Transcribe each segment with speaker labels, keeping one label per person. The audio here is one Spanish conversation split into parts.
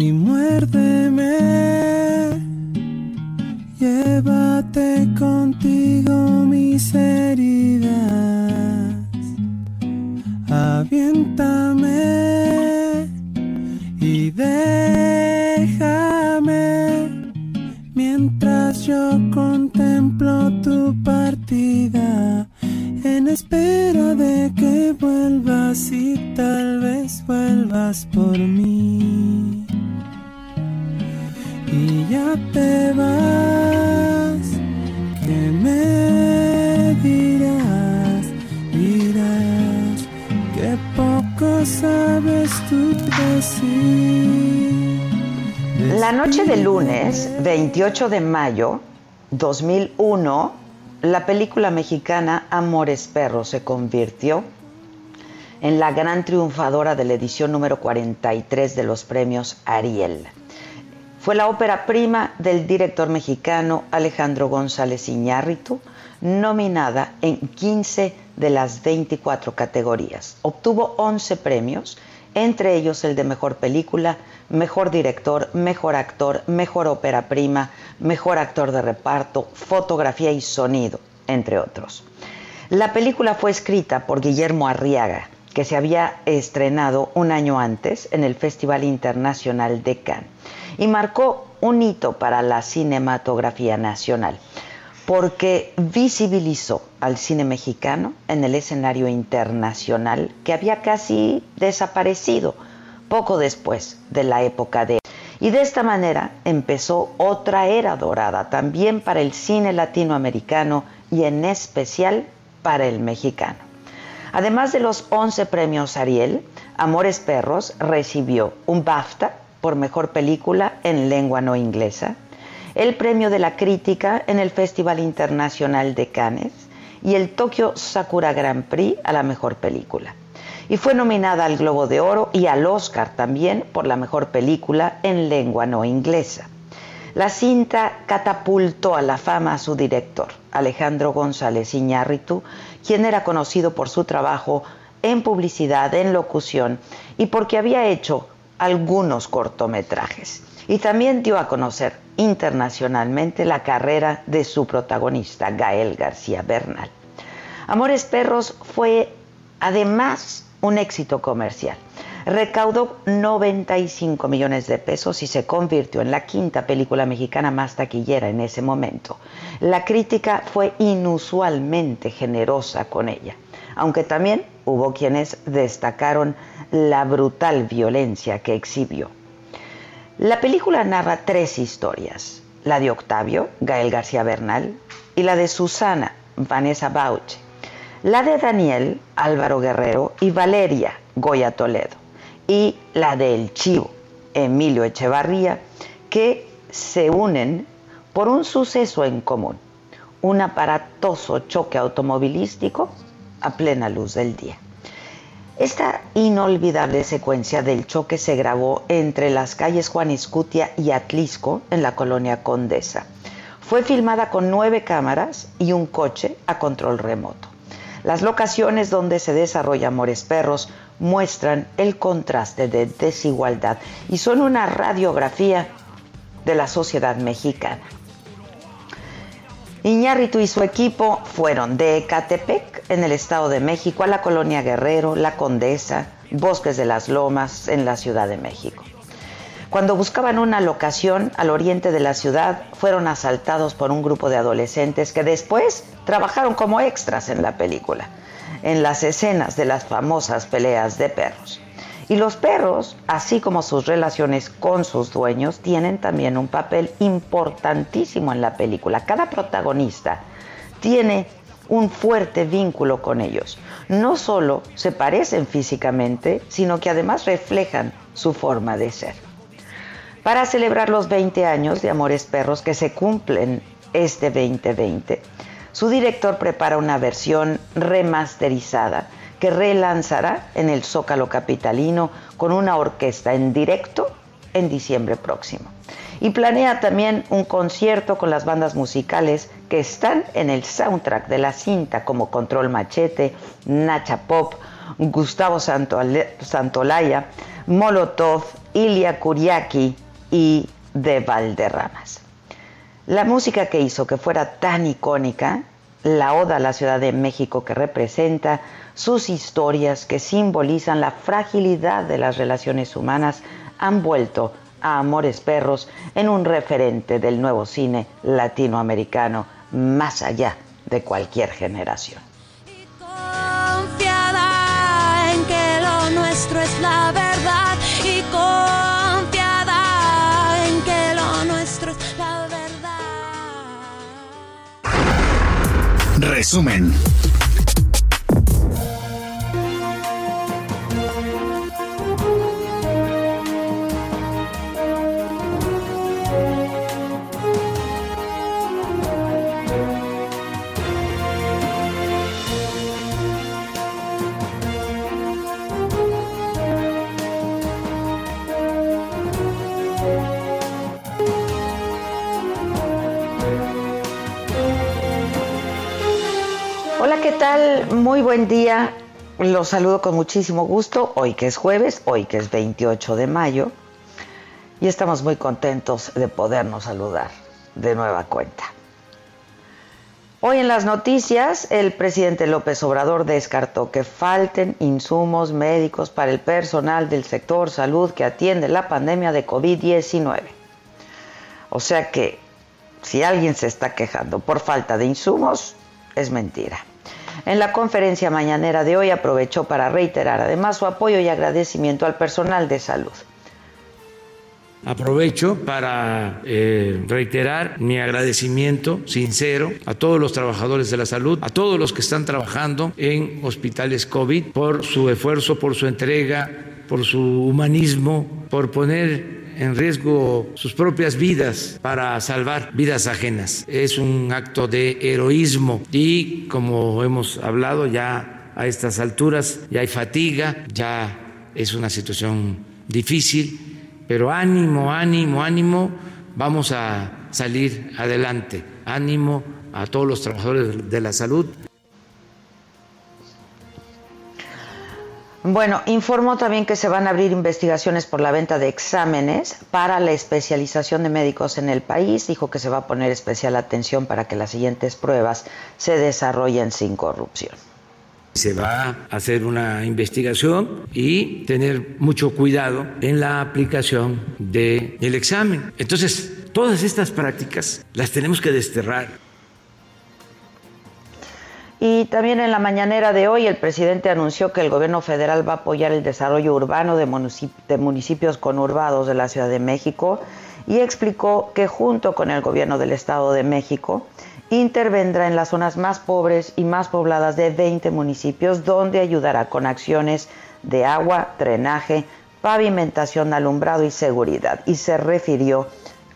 Speaker 1: y muérdeme. Llévate contigo mis heridas. Aviéntame y déjame mientras yo contemplo tu partida en espera de que vuelvas y tal vez vuelvas por mí. Y ya te vas, que me dirás, dirás que poco sabes tú decir.
Speaker 2: La noche de lunes, 28 de mayo 2001, la película mexicana Amores Perros se convirtió en la gran triunfadora de la edición número 43 de los premios Ariel. Fue la ópera prima del director mexicano Alejandro González Iñárritu, nominada en 15 de las 24 categorías. Obtuvo 11 premios, entre ellos el de Mejor Película, Mejor Director, Mejor Actor, Mejor Ópera Prima, Mejor Actor de Reparto, Fotografía y Sonido, entre otros. La película fue escrita por Guillermo Arriaga, que se había estrenado un año antes en el Festival Internacional de Cannes y marcó un hito para la cinematografía nacional porque visibilizó al cine mexicano en el escenario internacional que había casi desaparecido poco después de la época de... Y de esta manera empezó otra era dorada también para el cine latinoamericano y en especial para el mexicano. Además de los 11 premios Ariel, Amores Perros recibió un BAFTA por mejor película en lengua no inglesa, el premio de la crítica en el Festival Internacional de Cannes y el Tokyo Sakura Grand Prix a la mejor película. Y fue nominada al Globo de Oro y al Oscar también por la mejor película en lengua no inglesa. La cinta catapultó a la fama a su director, Alejandro González Iñárritu, quien era conocido por su trabajo en publicidad, en locución y porque había hecho algunos cortometrajes. Y también dio a conocer internacionalmente la carrera de su protagonista, Gael García Bernal. Amores Perros fue además un éxito comercial. Recaudó 95 millones de pesos y se convirtió en la quinta película mexicana más taquillera en ese momento. La crítica fue inusualmente generosa con ella, aunque también hubo quienes destacaron la brutal violencia que exhibió. La película narra tres historias, la de Octavio, Gael García Bernal, y la de Susana, Vanessa Bauche, la de Daniel, Álvaro Guerrero, y Valeria, Goya Toledo, y la de El Chivo, Emilio Echevarría, que se unen por un suceso en común, un aparatoso choque automovilístico a plena luz del día. Esta inolvidable secuencia del choque se grabó entre las calles Juan Iscutia y Atlisco, en la colonia Condesa. Fue filmada con nueve cámaras y un coche a control remoto. Las locaciones donde se desarrolla Amores Perros muestran el contraste de desigualdad y son una radiografía de la sociedad mexicana. Iñárritu y su equipo fueron de Ecatepec, en el Estado de México, a la colonia Guerrero, La Condesa, Bosques de las Lomas, en la Ciudad de México. Cuando buscaban una locación al oriente de la ciudad, fueron asaltados por un grupo de adolescentes que después trabajaron como extras en la película, en las escenas de las famosas peleas de perros. Y los perros, así como sus relaciones con sus dueños, tienen también un papel importantísimo en la película. Cada protagonista tiene un fuerte vínculo con ellos. No solo se parecen físicamente, sino que además reflejan su forma de ser. Para celebrar los 20 años de Amores Perros que se cumplen este 2020, su director prepara una versión remasterizada que relanzará en el Zócalo Capitalino con una orquesta en directo en diciembre próximo. Y planea también un concierto con las bandas musicales que están en el soundtrack de la cinta como Control Machete, Nacha Pop, Gustavo Santolaya, Molotov, Ilia Kuriaki y De Valderramas. La música que hizo que fuera tan icónica, la oda a la Ciudad de México que representa, sus historias que simbolizan la fragilidad de las relaciones humanas, han vuelto a Amores Perros en un referente del nuevo cine latinoamericano más allá de cualquier generación.
Speaker 3: confiada en que lo nuestro es la verdad y confiada en que lo nuestro es la verdad.
Speaker 4: Resumen.
Speaker 2: Muy buen día. Los saludo con muchísimo gusto. Hoy que es jueves, hoy que es 28 de mayo. Y estamos muy contentos de podernos saludar de nueva cuenta. Hoy en las noticias, el presidente López Obrador descartó que falten insumos médicos para el personal del sector salud que atiende la pandemia de COVID-19. O sea que si alguien se está quejando por falta de insumos, es mentira. En la conferencia mañanera de hoy aprovechó para reiterar además su apoyo y agradecimiento al personal de salud.
Speaker 5: Aprovecho para eh, reiterar mi agradecimiento sincero a todos los trabajadores de la salud, a todos los que están trabajando en hospitales COVID por su esfuerzo, por su entrega, por su humanismo, por poner en riesgo sus propias vidas para salvar vidas ajenas. Es un acto de heroísmo y como hemos hablado ya a estas alturas, ya hay fatiga, ya es una situación difícil, pero ánimo, ánimo, ánimo, vamos a salir adelante. Ánimo a todos los trabajadores de la salud.
Speaker 2: Bueno, informó también que se van a abrir investigaciones por la venta de exámenes para la especialización de médicos en el país. Dijo que se va a poner especial atención para que las siguientes pruebas se desarrollen sin corrupción.
Speaker 5: Se va a hacer una investigación y tener mucho cuidado en la aplicación del examen. Entonces, todas estas prácticas las tenemos que desterrar.
Speaker 2: Y también en la mañanera de hoy el presidente anunció que el gobierno federal va a apoyar el desarrollo urbano de, municipios conurbados de la Ciudad de México y explicó que junto con el gobierno del Estado de México intervendrá en las zonas más pobres y más pobladas de 20 municipios donde ayudará con acciones de agua, drenaje, pavimentación, alumbrado y seguridad. Y se refirió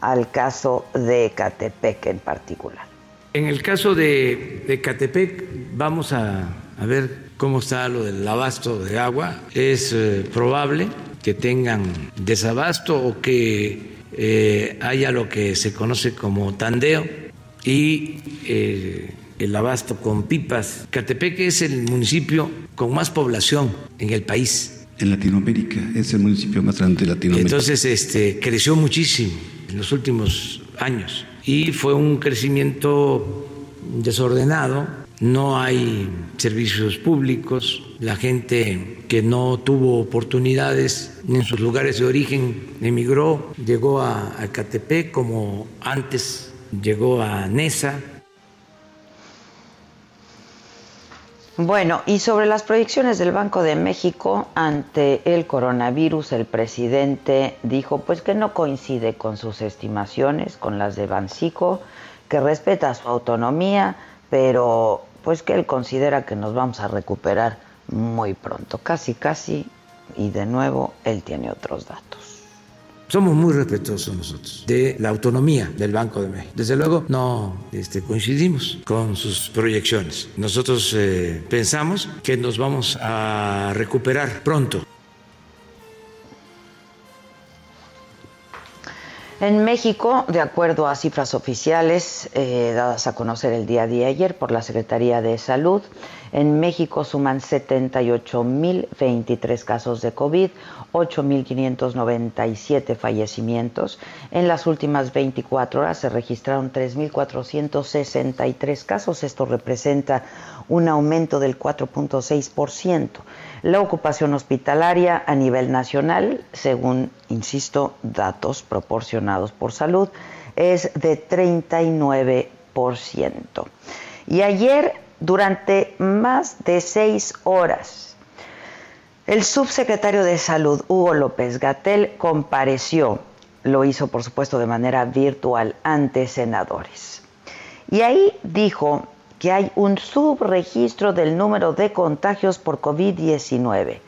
Speaker 2: al caso de Ecatepec en particular.
Speaker 5: En el caso de, Catepec, vamos a, ver cómo está lo del abasto de agua. Es eh, probable que tengan desabasto o que eh, haya lo que se conoce como tandeo y eh, el abasto con pipas. Catepec es el municipio con más población en el país.
Speaker 6: En Latinoamérica, es el municipio más grande de Latinoamérica.
Speaker 5: Entonces, este, creció muchísimo en los últimos años y fue un crecimiento desordenado, no hay servicios públicos, la gente que no tuvo oportunidades en sus lugares de origen emigró, llegó a Catepec como antes llegó a Nesa,
Speaker 2: Bueno, y sobre las proyecciones del Banco de México ante el coronavirus, el presidente dijo pues que no coincide con sus estimaciones, con las de Bancico, que respeta su autonomía, pero pues que él considera que nos vamos a recuperar muy pronto, casi casi, y de nuevo él tiene otros datos.
Speaker 5: Somos muy respetuosos nosotros de la autonomía del Banco de México. Desde luego no este, coincidimos con sus proyecciones. Nosotros eh, pensamos que nos vamos a recuperar pronto.
Speaker 2: En México, de acuerdo a cifras oficiales eh, dadas a conocer el día de ayer por la Secretaría de Salud, en México suman 78.023 casos de COVID, 8.597 fallecimientos. En las últimas 24 horas se registraron 3.463 casos. Esto representa un aumento del 4.6%. La ocupación hospitalaria a nivel nacional, según, insisto, datos proporcionados por salud, es de 39%. Y ayer, durante más de seis horas, el subsecretario de Salud, Hugo López Gatel, compareció, lo hizo por supuesto de manera virtual, ante senadores. Y ahí dijo que hay un subregistro del número de contagios por COVID-19,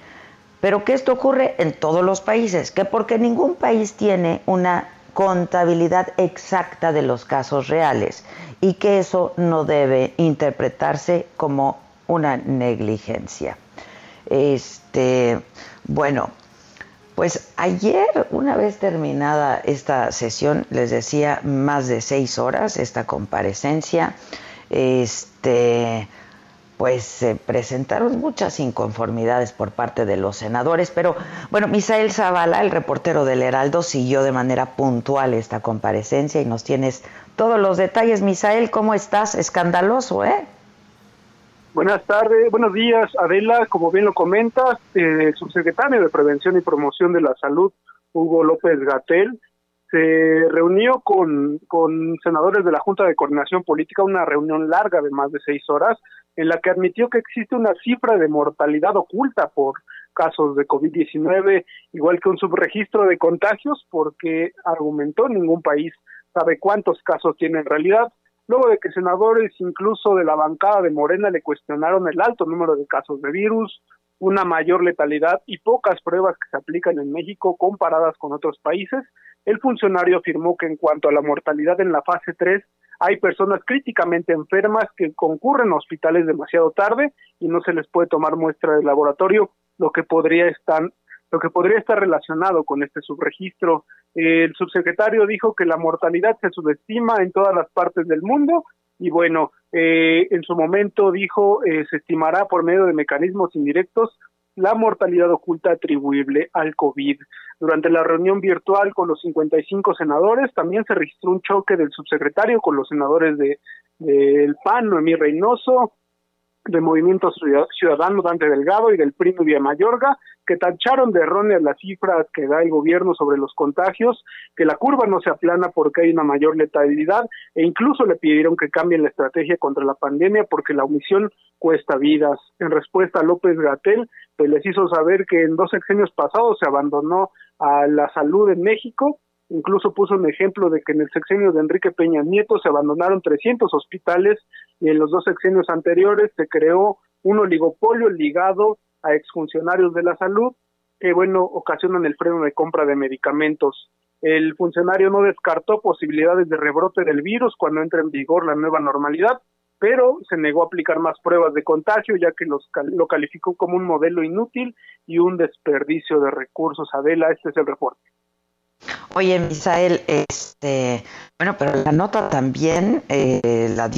Speaker 2: pero que esto ocurre en todos los países, que porque ningún país tiene una contabilidad exacta de los casos reales y que eso no debe interpretarse como una negligencia. Este, bueno, pues ayer, una vez terminada esta sesión, les decía más de seis horas esta comparecencia, este, pues se presentaron muchas inconformidades por parte de los senadores, pero bueno, Misael Zavala, el reportero del Heraldo, siguió de manera puntual esta comparecencia y nos tienes todos los detalles. Misael, ¿cómo estás? Escandaloso, ¿eh?
Speaker 4: Buenas tardes, buenos días, Adela. Como bien lo comentas, el subsecretario de Prevención y Promoción de la Salud, Hugo López Gatel, se reunió con, con senadores de la Junta de Coordinación Política, una reunión larga de más de seis horas, en la que admitió que existe una cifra de mortalidad oculta por casos de COVID-19, igual que un subregistro de contagios, porque argumentó ningún país sabe cuántos casos tiene en realidad. Luego de que senadores incluso de la bancada de Morena le cuestionaron el alto número de casos de virus, una mayor letalidad y pocas pruebas que se aplican en México comparadas con otros países, el funcionario afirmó que en cuanto a la mortalidad en la fase 3, hay personas críticamente enfermas que concurren a hospitales demasiado tarde y no se les puede tomar muestra del laboratorio, lo que podría estar lo que podría estar relacionado con este subregistro. El subsecretario dijo que la mortalidad se subestima en todas las partes del mundo y bueno, eh, en su momento dijo eh, se estimará por medio de mecanismos indirectos la mortalidad oculta atribuible al COVID. Durante la reunión virtual con los 55 senadores también se registró un choque del subsecretario con los senadores de del PAN, Noemí Reynoso, de Movimiento Ciudadano Dante Delgado y del Primo Vía Mayorga, que tacharon de erróneas las cifras que da el gobierno sobre los contagios, que la curva no se aplana porque hay una mayor letalidad e incluso le pidieron que cambien la estrategia contra la pandemia porque la omisión cuesta vidas. En respuesta a López Gatel, pues les hizo saber que en dos sexenios pasados se abandonó a la salud en México incluso puso un ejemplo de que en el sexenio de Enrique Peña Nieto se abandonaron 300 hospitales y en los dos sexenios anteriores se creó un oligopolio ligado a exfuncionarios de la salud que, bueno, ocasionan el freno de compra de medicamentos. El funcionario no descartó posibilidades de rebrote del virus cuando entre en vigor la nueva normalidad, pero se negó a aplicar más pruebas de contagio ya que los, lo calificó como un modelo inútil y un desperdicio de recursos. Adela, este es el reporte.
Speaker 2: Oye, Misael, este, bueno, pero la nota también, eh, la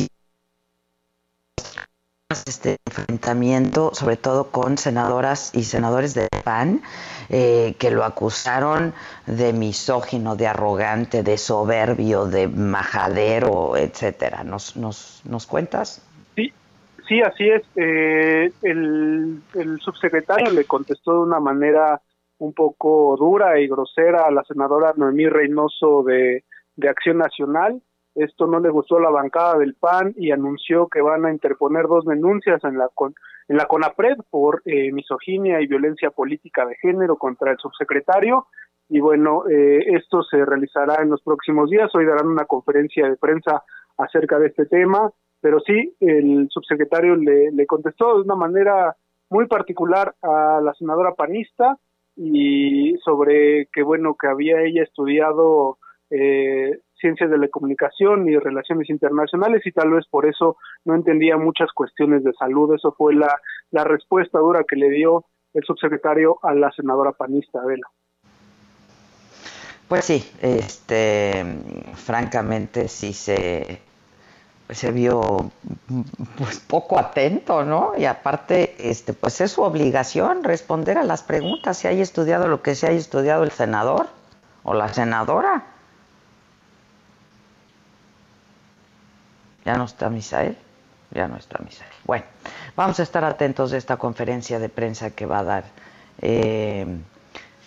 Speaker 2: este enfrentamiento, sobre todo con senadoras y senadores de PAN, eh, que lo acusaron de misógino, de arrogante, de soberbio, de majadero, etcétera. ¿Nos, nos, nos cuentas?
Speaker 4: Sí, sí, así es. Eh, el, el subsecretario le contestó de una manera un poco dura y grosera a la senadora Noemí Reynoso de, de Acción Nacional. Esto no le gustó a la bancada del PAN y anunció que van a interponer dos denuncias en la en la CONAPRED por eh, misoginia y violencia política de género contra el subsecretario. Y bueno, eh, esto se realizará en los próximos días. Hoy darán una conferencia de prensa acerca de este tema. Pero sí, el subsecretario le, le contestó de una manera muy particular a la senadora panista y sobre que bueno que había ella estudiado eh, ciencias de la comunicación y relaciones internacionales y tal vez por eso no entendía muchas cuestiones de salud. Eso fue la, la respuesta dura que le dio el subsecretario a la senadora panista Adela.
Speaker 2: Pues sí, este, francamente sí se, se vio pues poco atento, ¿no? Y aparte, este, pues es su obligación responder a las preguntas si hay estudiado lo que se haya estudiado el senador o la senadora. Ya no está Misael, ya no está Misael. Bueno, vamos a estar atentos de esta conferencia de prensa que va a dar. Eh,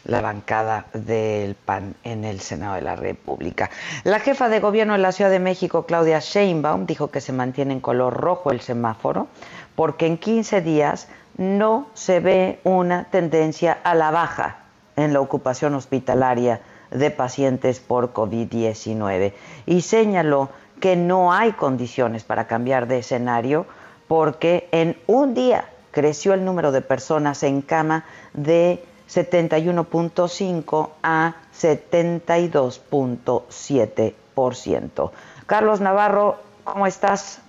Speaker 2: la bancada del PAN en el Senado de la República. La jefa de gobierno de la Ciudad de México, Claudia Sheinbaum, dijo que se mantiene en color rojo el semáforo porque en 15 días no se ve una tendencia a la baja en la ocupación hospitalaria de pacientes por COVID-19 y señaló que no hay condiciones para cambiar de escenario porque en un día creció el número de personas en cama de 71.5 a 72.7%. Carlos Navarro, ¿cómo estás?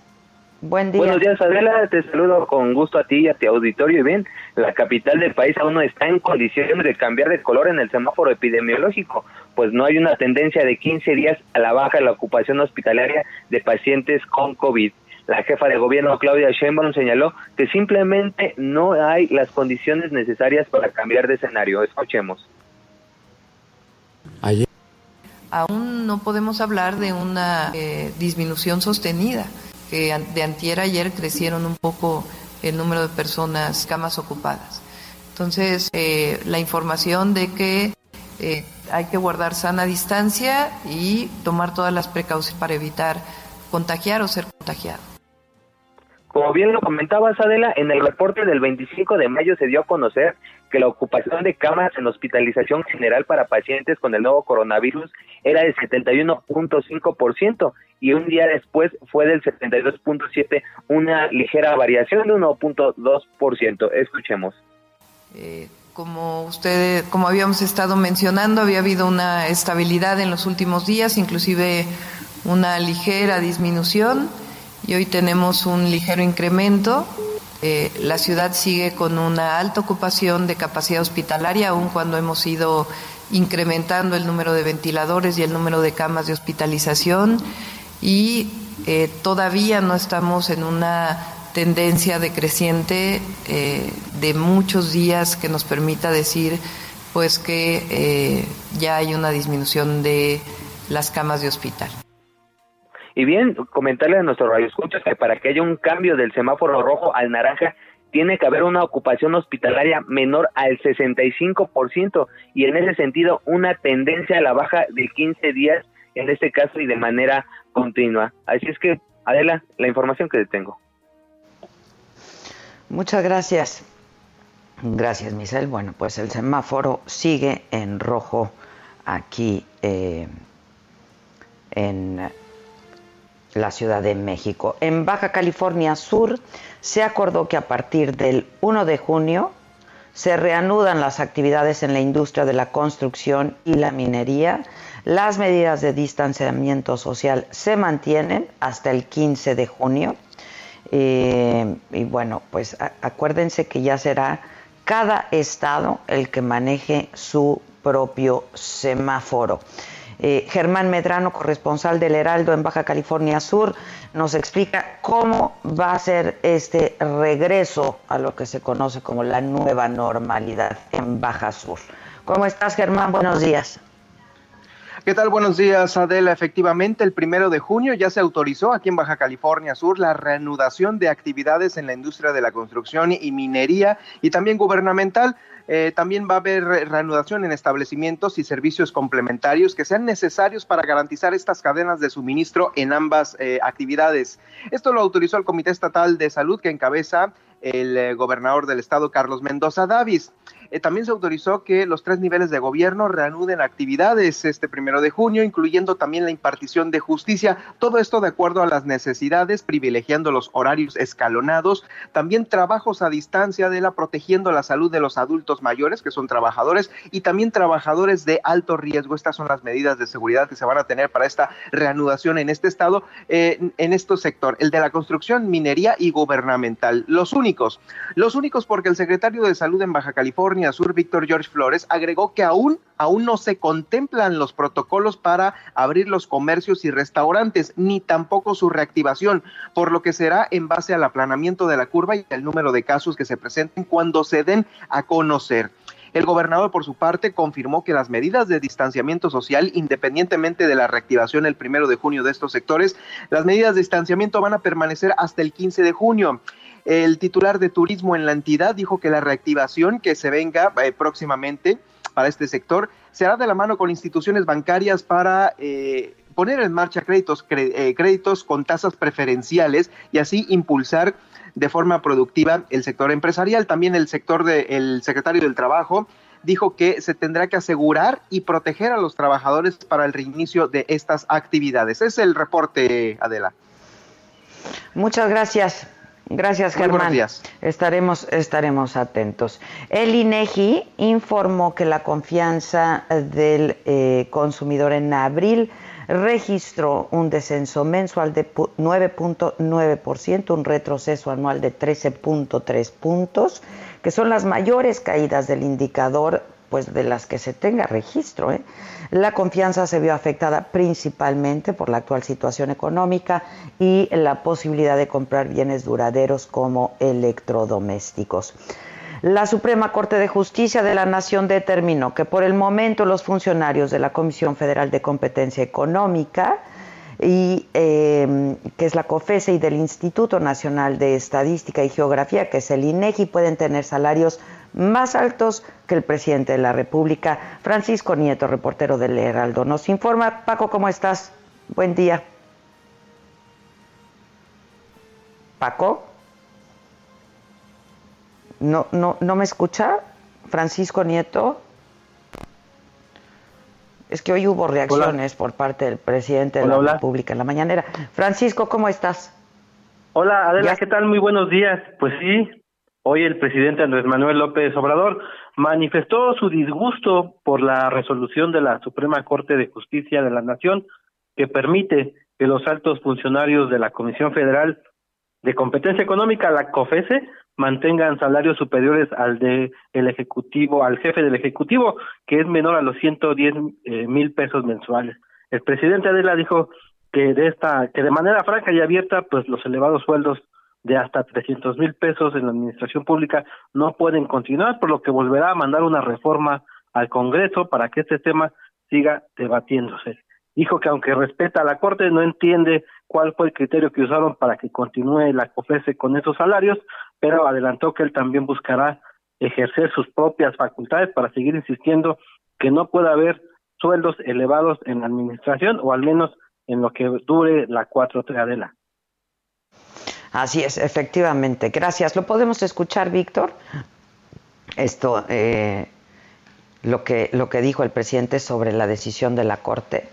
Speaker 2: Buen día.
Speaker 7: Buenos días, Adela. Te saludo con gusto a ti y a tu auditorio. Y bien, la capital del país aún no está en condiciones de cambiar de color en el semáforo epidemiológico, pues no hay una tendencia de 15 días a la baja en la ocupación hospitalaria de pacientes con COVID. La jefa de gobierno Claudia Sheinbaum señaló que simplemente no hay las condiciones necesarias para cambiar de escenario. Escuchemos.
Speaker 8: Aún no podemos hablar de una eh, disminución sostenida, que de antier ayer crecieron un poco el número de personas camas ocupadas. Entonces, eh, la información de que eh, hay que guardar sana distancia y tomar todas las precauciones para evitar contagiar o ser contagiado.
Speaker 7: Como bien lo comentaba Adela, en el reporte del 25 de mayo se dio a conocer que la ocupación de camas en hospitalización general para pacientes con el nuevo coronavirus era del 71.5% y un día después fue del 72.7%, una ligera variación de 1.2%. Escuchemos.
Speaker 8: Eh, como ustedes, como habíamos estado mencionando, había habido una estabilidad en los últimos días, inclusive una ligera disminución y hoy tenemos un ligero incremento. Eh, la ciudad sigue con una alta ocupación de capacidad hospitalaria, aun cuando hemos ido incrementando el número de ventiladores y el número de camas de hospitalización y eh, todavía no estamos en una tendencia decreciente eh, de muchos días que nos permita decir pues que ya hay una disminución de las camas de hospital.
Speaker 7: Y bien, comentarle a nuestros radioescuchas que para que haya un cambio del semáforo rojo al naranja, tiene que haber una ocupación hospitalaria menor al 65% y en ese sentido una tendencia a la baja de 15 días en este caso y de manera continua. Así es que, Adela, la información que tengo.
Speaker 2: Muchas gracias. Gracias, Michelle. Bueno, pues el semáforo sigue en rojo aquí eh, en la Ciudad de México. En Baja California Sur se acordó que a partir del 1 de junio se reanudan las actividades en la industria de la construcción y la minería. Las medidas de distanciamiento social se mantienen hasta el 15 de junio. Eh, y bueno, pues acuérdense que ya será cada estado el que maneje su propio semáforo. Eh, Germán Medrano, corresponsal del Heraldo en Baja California Sur, nos explica cómo va a ser este regreso a lo que se conoce como la nueva normalidad en Baja Sur. ¿Cómo estás, Germán? Buenos días.
Speaker 9: ¿Qué tal? Buenos días, Adela. Efectivamente, el primero de junio ya se autorizó aquí en Baja California Sur la reanudación de actividades en la industria de la construcción y minería y también gubernamental. Eh, también va a haber reanudación en establecimientos y servicios complementarios que sean necesarios para garantizar estas cadenas de suministro en ambas eh, actividades. Esto lo autorizó el Comité Estatal de Salud que encabeza el eh, gobernador del estado, Carlos Mendoza Davis. Eh, también se autorizó que los tres niveles de gobierno reanuden actividades este primero de junio, incluyendo también la impartición de justicia. Todo esto de acuerdo a las necesidades, privilegiando los horarios escalonados. También trabajos a distancia de la protegiendo la salud de los adultos mayores, que son trabajadores, y también trabajadores de alto riesgo. Estas son las medidas de seguridad que se van a tener para esta reanudación en este estado, eh, en este sector, el de la construcción, minería y gubernamental. Los únicos, los únicos porque el secretario de Salud en Baja California Sur, Víctor George Flores, agregó que aún, aún no se contemplan los protocolos para abrir los comercios y restaurantes, ni tampoco su reactivación, por lo que será en base al aplanamiento de la curva y el número de casos que se presenten cuando se den a conocer. El gobernador, por su parte, confirmó que las medidas de distanciamiento social, independientemente de la reactivación el primero de junio de estos sectores, las medidas de distanciamiento van a permanecer hasta el 15 de junio. El titular de turismo en la entidad dijo que la reactivación que se venga eh, próximamente para este sector será de la mano con instituciones bancarias para eh, poner en marcha créditos, eh, créditos con tasas preferenciales y así impulsar de forma productiva el sector empresarial. También el sector del secretario del Trabajo dijo que se tendrá que asegurar y proteger a los trabajadores para el reinicio de estas actividades. Es el reporte, Adela.
Speaker 2: Muchas gracias. Gracias, Germán. Estaremos, estaremos atentos. El INEGI informó que la confianza del eh, consumidor en abril registró un descenso mensual de 9.9%, un retroceso anual de 13.3 puntos, que son las mayores caídas del indicador pues de las que se tenga registro. ¿eh? La confianza se vio afectada principalmente por la actual situación económica y la posibilidad de comprar bienes duraderos como electrodomésticos. La Suprema Corte de Justicia de la Nación determinó que por el momento los funcionarios de la Comisión Federal de Competencia Económica y eh, que es la COFESE y del Instituto Nacional de Estadística y Geografía, que es el INEGI, pueden tener salarios más altos que el presidente de la República. Francisco Nieto, reportero del Heraldo, nos informa. Paco, ¿cómo estás? Buen día. Paco. No, no, ¿No me escucha? Francisco Nieto. Es que hoy hubo reacciones por parte del presidente de la República en la mañanera. Francisco, ¿cómo estás?
Speaker 10: Hola, Adela, ¿qué tal? Muy buenos días. Pues sí, hoy el presidente Andrés Manuel López Obrador manifestó su disgusto por la resolución de la Suprema Corte de Justicia de la Nación que permite que los altos funcionarios de la Comisión Federal de Competencia Económica, la COFESE, mantengan salarios superiores al de el ejecutivo, al jefe del ejecutivo, que es menor a los 110 eh, mil pesos mensuales. El presidente Adela dijo que de esta, que de manera franca y abierta, pues los elevados sueldos de hasta 300 mil pesos en la administración pública no pueden continuar, por lo que volverá a mandar una reforma al Congreso para que este tema siga debatiéndose. Dijo que aunque respeta a la Corte, no entiende cuál fue el criterio que usaron para que continúe la COFESE con esos salarios, pero adelantó que él también buscará ejercer sus propias facultades para seguir insistiendo que no puede haber sueldos elevados en la administración o al menos en lo que dure la 4T Adela.
Speaker 2: Así es, efectivamente. Gracias. ¿Lo podemos escuchar, Víctor? Esto, eh, lo, que, lo que dijo el presidente sobre la decisión de la Corte.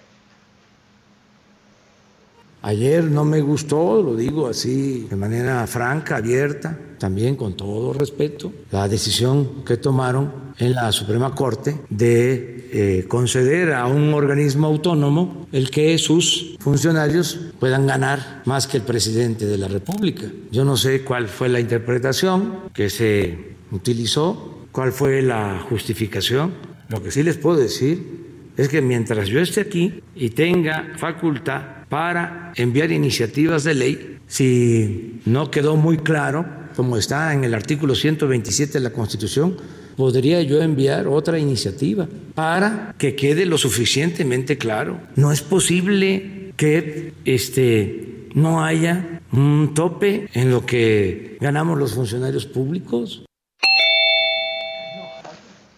Speaker 5: Ayer no me gustó, lo digo así de manera franca, abierta, también con todo respeto, la decisión que tomaron en la Suprema Corte de eh, conceder a un organismo autónomo el que sus funcionarios puedan ganar más que el presidente de la República. Yo no sé cuál fue la interpretación que se utilizó, cuál fue la justificación. Lo que sí les puedo decir es que mientras yo esté aquí y tenga facultad para enviar iniciativas de ley. Si no quedó muy claro, como está en el artículo 127 de la Constitución, podría yo enviar otra iniciativa para que quede lo suficientemente claro. No es posible que este no haya un tope en lo que ganamos los funcionarios públicos.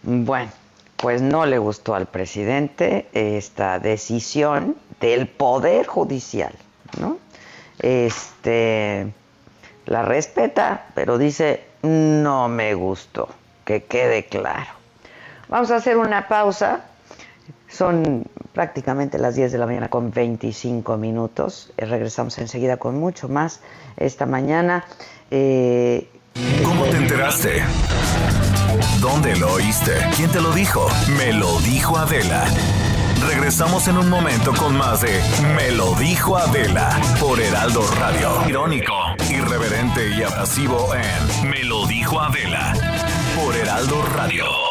Speaker 2: Bueno, pues no le gustó al presidente esta decisión del Poder Judicial, ¿no? Este, la respeta, pero dice, no me gustó. que quede claro. Vamos a hacer una pausa. Son prácticamente las 10 de la mañana con 25 minutos. Eh, regresamos enseguida con mucho más esta mañana. Eh,
Speaker 11: ¿Cómo te enteraste? ¿Dónde lo oíste? ¿Quién te lo dijo? Me lo dijo Adela. Regresamos en un momento con más de Me lo dijo Adela por Heraldo Radio. Irónico, irreverente y abrasivo en Me lo dijo Adela por Heraldo Radio.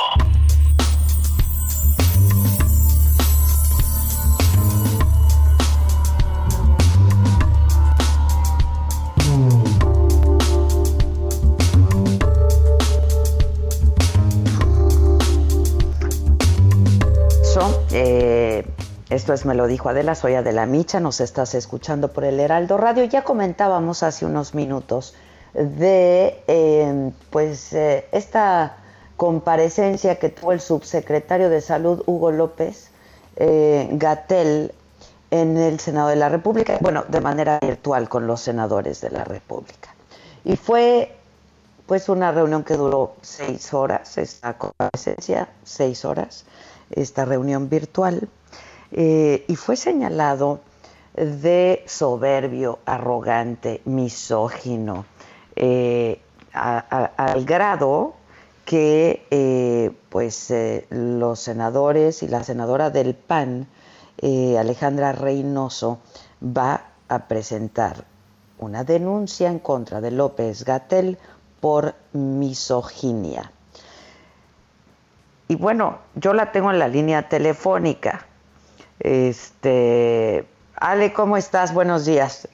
Speaker 2: Esto es Me lo dijo Adela, soy Adela Micha, nos estás escuchando por el Heraldo Radio. Ya comentábamos hace unos minutos de eh, pues eh, esta comparecencia que tuvo el subsecretario de Salud Hugo López Gatel en el Senado de la República, bueno, de manera virtual con los senadores de la República. Y fue pues una reunión que duró seis horas, esta comparecencia, seis horas, esta reunión virtual, eh, y fue señalado de soberbio, arrogante, misógino, eh, al grado que eh, pues los senadores y la senadora del PAN, Alejandra Reynoso, va a presentar una denuncia en contra de López Gatel por misoginia. Y bueno, yo la tengo en la línea telefónica. Este, Ale, ¿cómo estás? Buenos días.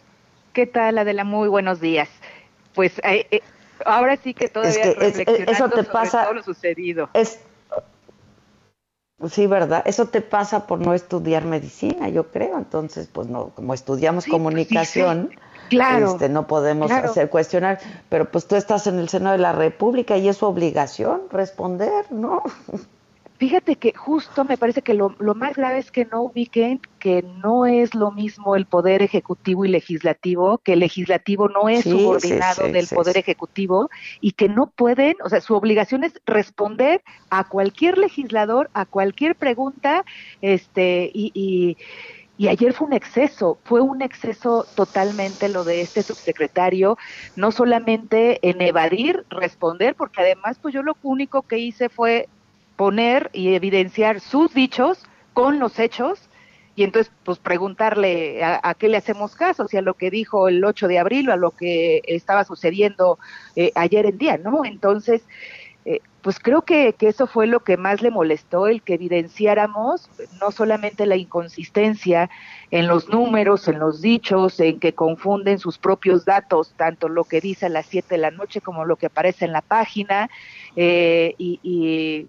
Speaker 12: ¿Qué tal, Adela? Muy buenos días. Pues eh, eh, ahora sí que todavía
Speaker 2: es que eso te pasa,
Speaker 12: todo lo sucedido.
Speaker 2: Es, sí, ¿verdad? Eso te pasa por no estudiar medicina, yo creo. Entonces, pues no, como estudiamos pues comunicación,
Speaker 12: Claro.
Speaker 2: Este, no podemos hacer cuestionar, pero pues tú estás en el seno de la República y es su obligación responder, ¿no?
Speaker 12: Fíjate que justo me parece que lo, más grave es que no ubiquen que no es lo mismo el poder ejecutivo y legislativo, que el legislativo no es subordinado del poder ejecutivo y que no pueden, o sea, su obligación es responder a cualquier legislador, a cualquier pregunta, este, y y ayer fue un exceso, fue un exceso totalmente lo de este subsecretario, no solamente en evadir, responder, porque además pues yo lo único que hice fue poner y evidenciar sus dichos con los hechos y entonces pues preguntarle a, qué le hacemos caso, si a lo que dijo el 8 de abril o a lo que estaba sucediendo eh, ayer en día, ¿no? Entonces, eh, pues creo que, eso fue lo que más le molestó, el que evidenciáramos no solamente la inconsistencia en los números, en los dichos, en que confunden sus propios datos, tanto lo que dice a las 7 de la noche como lo que aparece en la página, eh, y, y,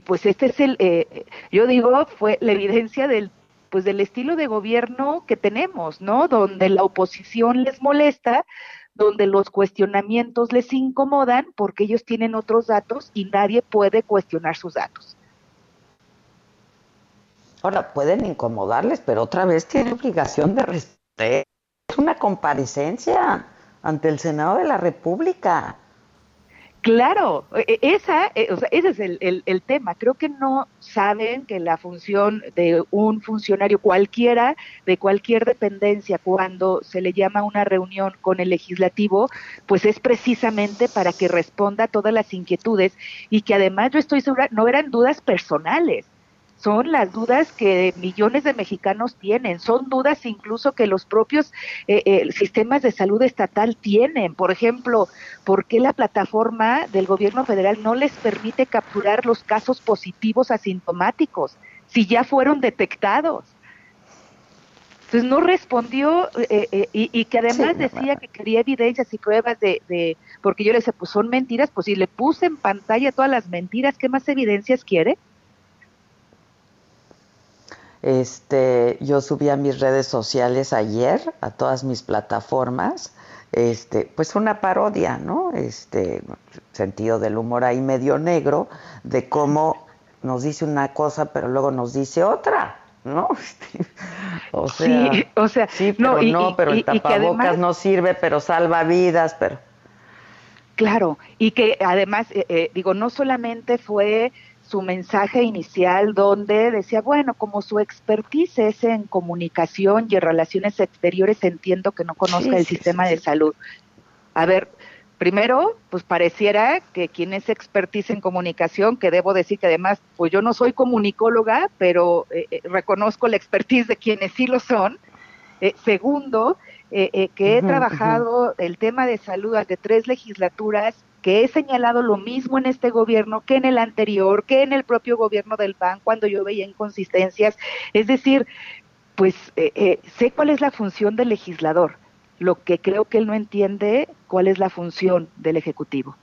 Speaker 12: pues este es el, eh, yo digo, fue la evidencia del pues del estilo de gobierno que tenemos, ¿no? Donde la oposición les molesta, donde los cuestionamientos les incomodan porque ellos tienen otros datos y nadie puede cuestionar sus datos.
Speaker 2: Ahora, pueden incomodarles, pero otra vez tiene obligación de responder. Es una comparecencia ante el Senado de la República.
Speaker 12: Claro, e, e, esa, e, o sea, ese es el, el, tema. Creo que no saben que la función de un funcionario cualquiera, de cualquier dependencia, cuando se le llama una reunión con el legislativo, pues es precisamente para que responda a todas las inquietudes y que además yo estoy segura, no eran dudas personales, son las dudas que millones de mexicanos tienen, son dudas incluso que los propios eh, eh, sistemas de salud estatal tienen. Por ejemplo, ¿por qué la plataforma del gobierno federal no les permite capturar los casos positivos asintomáticos si ya fueron detectados? Entonces no respondió eh, y, que además decía que quería evidencias y pruebas de, de, porque yo le decía, pues son mentiras, pues si le puse en pantalla todas las mentiras, ¿qué más evidencias quiere?
Speaker 2: Este, yo subí a mis redes sociales ayer, a todas mis plataformas, este, pues una parodia, ¿no? Este, sentido del humor ahí medio negro, de cómo nos dice una cosa, pero luego nos dice otra, ¿no? o sea,
Speaker 12: sí, o sea,
Speaker 2: sí, pero no, pero el tapabocas no sirve, pero salva vidas, pero
Speaker 12: Claro, y que además, eh, eh, digo, no solamente fue su mensaje inicial donde decía, bueno, como su expertise es en comunicación y en relaciones exteriores, entiendo que no conozca el sistema de salud. A ver, primero, pues pareciera que quien es expertise en comunicación, que debo decir que además, pues yo no soy comunicóloga, pero eh, reconozco la expertise de quienes sí lo son. segundo, que he trabajado el tema de salud de tres legislaturas que he señalado lo mismo en este gobierno que en el anterior, que en el propio gobierno del PAN cuando yo veía inconsistencias. Es decir, pues eh, eh, sé cuál es la función del legislador. Lo que creo que él no entiende, cuál es la función del Ejecutivo.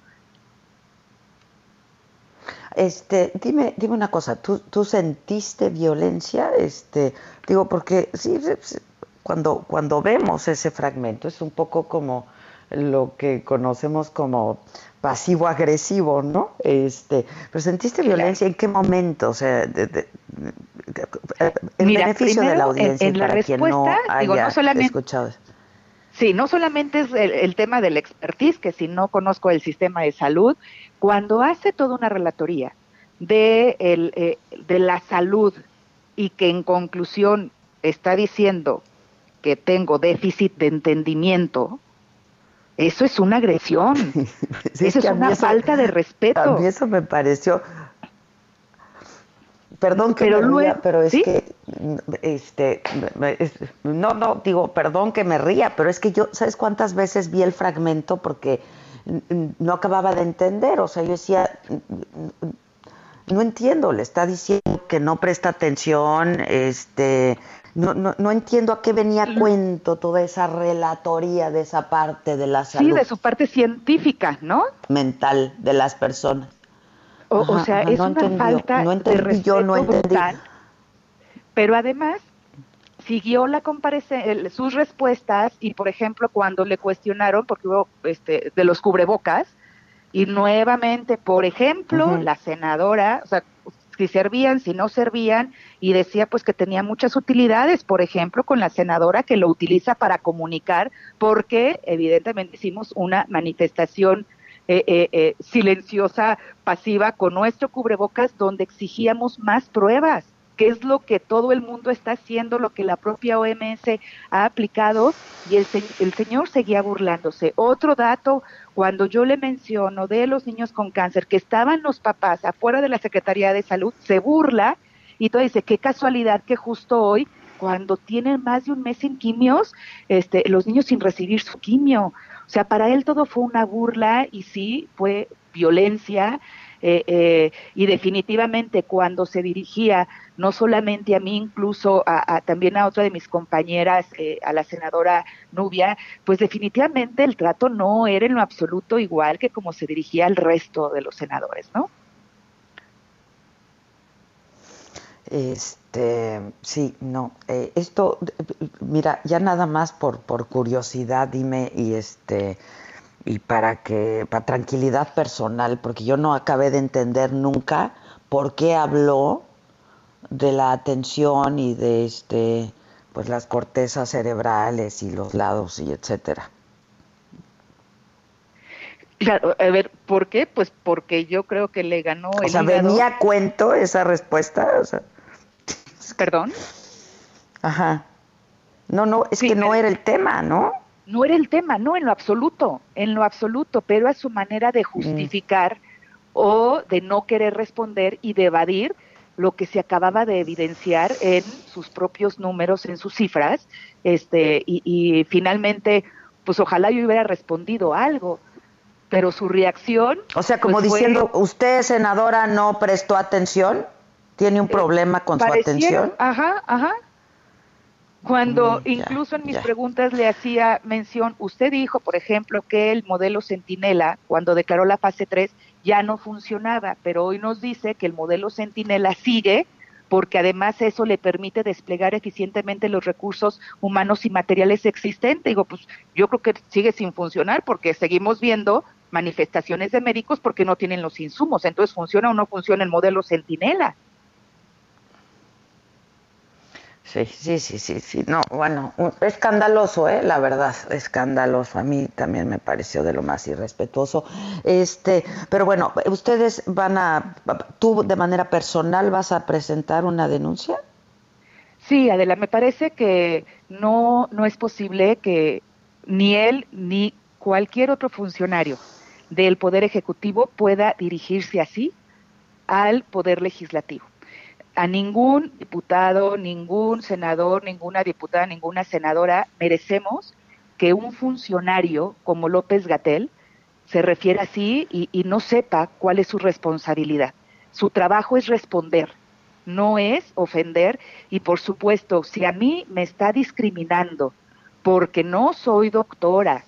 Speaker 2: Este, dime, dime una cosa, ¿tú, ¿tú sentiste violencia? Este, digo, porque sí, cuando, cuando vemos ese fragmento es un poco como lo que conocemos como pasivo-agresivo, ¿no? Este, pero sentiste violencia en qué momento, o sea, el beneficio de la audiencia
Speaker 12: en, la respuesta, digo, no solamente,
Speaker 2: escuchado.
Speaker 12: Sí, no solamente es el, tema del expertise, que si no conozco el sistema de salud, cuando hace toda una relatoría de, el, eh, de la salud y que en conclusión está diciendo que tengo déficit de entendimiento, eso es una agresión. eso es una falta de respeto.
Speaker 2: A mí eso me pareció. Perdón que pero me ría, pero es que este no no digo perdón que me ría, pero es que yo sabes cuántas veces vi el fragmento porque no acababa de entender, o sea, yo decía no entiendo, le está diciendo que no presta atención, este no, no, no entiendo a qué venía cuento toda esa relatoría de esa parte de la salud.
Speaker 12: Sí, de su parte científica, ¿no?
Speaker 2: Mental de las personas.
Speaker 12: O, sea, es una falta no entendí, de respeto yo no entendí. pero además siguió la sus respuestas y, por ejemplo, cuando le cuestionaron, porque hubo este, de los cubrebocas, y nuevamente, por ejemplo, la senadora, o sea, si servían, si no servían, y decía pues que tenía muchas utilidades, por ejemplo, con la senadora que lo utiliza para comunicar, porque evidentemente hicimos una manifestación eh, eh, eh, silenciosa, pasiva, con nuestro cubrebocas, donde exigíamos más pruebas que es lo que todo el mundo está haciendo, lo que la propia OMS ha aplicado, y el, el señor seguía burlándose. Otro dato, cuando yo le menciono de los niños con cáncer, que estaban los papás afuera de la Secretaría de Salud, se burla y todo dice, qué casualidad que justo hoy, cuando tienen más de un mes sin quimios, este, los niños sin recibir su quimio. O sea, para él todo fue una burla y sí, fue violencia, eh, eh, y definitivamente cuando se dirigía no solamente a mí, incluso a, también a otra de mis compañeras, eh, a la senadora Nubia, pues definitivamente el trato no era en lo absoluto igual que como se dirigía al resto de los senadores, ¿no?
Speaker 2: Este, sí, no. esto, mira, ya nada más por, por curiosidad, dime, y este, y para que para tranquilidad personal, porque yo no acabé de entender nunca por qué habló de la atención y de este pues las cortezas cerebrales y los lados y etcétera.
Speaker 12: Claro, a ver, ¿por qué? Pues porque yo creo que le ganó
Speaker 2: o sea, venía a cuento esa respuesta, o sea.
Speaker 12: ¿Perdón?
Speaker 2: Ajá. No, no, es que no era el tema, ¿no?
Speaker 12: No era el tema, no, en lo absoluto, en lo absoluto, pero a su manera de justificar o de no querer responder y de evadir lo que se acababa de evidenciar en sus propios números, en sus cifras, este, y, finalmente, pues ojalá yo hubiera respondido algo, pero su reacción.
Speaker 2: O sea, como pues, diciendo, usted, senadora, no prestó atención, tiene un eh, problema con su atención.
Speaker 12: Ajá, ajá, cuando mm, incluso en mis preguntas le hacía mención, usted dijo, por ejemplo, que el modelo Centinela, cuando declaró la fase 3, ya no funcionaba, pero hoy nos dice que el modelo Centinela sigue porque además eso le permite desplegar eficientemente los recursos humanos y materiales existentes. Digo, pues yo creo que sigue sin funcionar porque seguimos viendo manifestaciones de médicos porque no tienen los insumos. Entonces, ¿funciona o no funciona el modelo Centinela?
Speaker 2: Sí, sí, sí, sí, sí. No, bueno, escandaloso, ¿eh? La verdad, escandaloso. A mí también me pareció de lo más irrespetuoso. Este, pero bueno, ustedes van a, tú de manera personal vas a presentar una denuncia.
Speaker 12: Sí, Adela, me parece que no, no es posible que ni él ni cualquier otro funcionario del Poder Ejecutivo pueda dirigirse así al Poder Legislativo a ningún diputado, ningún senador, ninguna diputada, ninguna senadora merecemos que un funcionario como López Gatel se refiera así y, y, no sepa cuál es su responsabilidad. Su trabajo es responder, no es ofender y por supuesto, si a mí me está discriminando porque no soy doctora,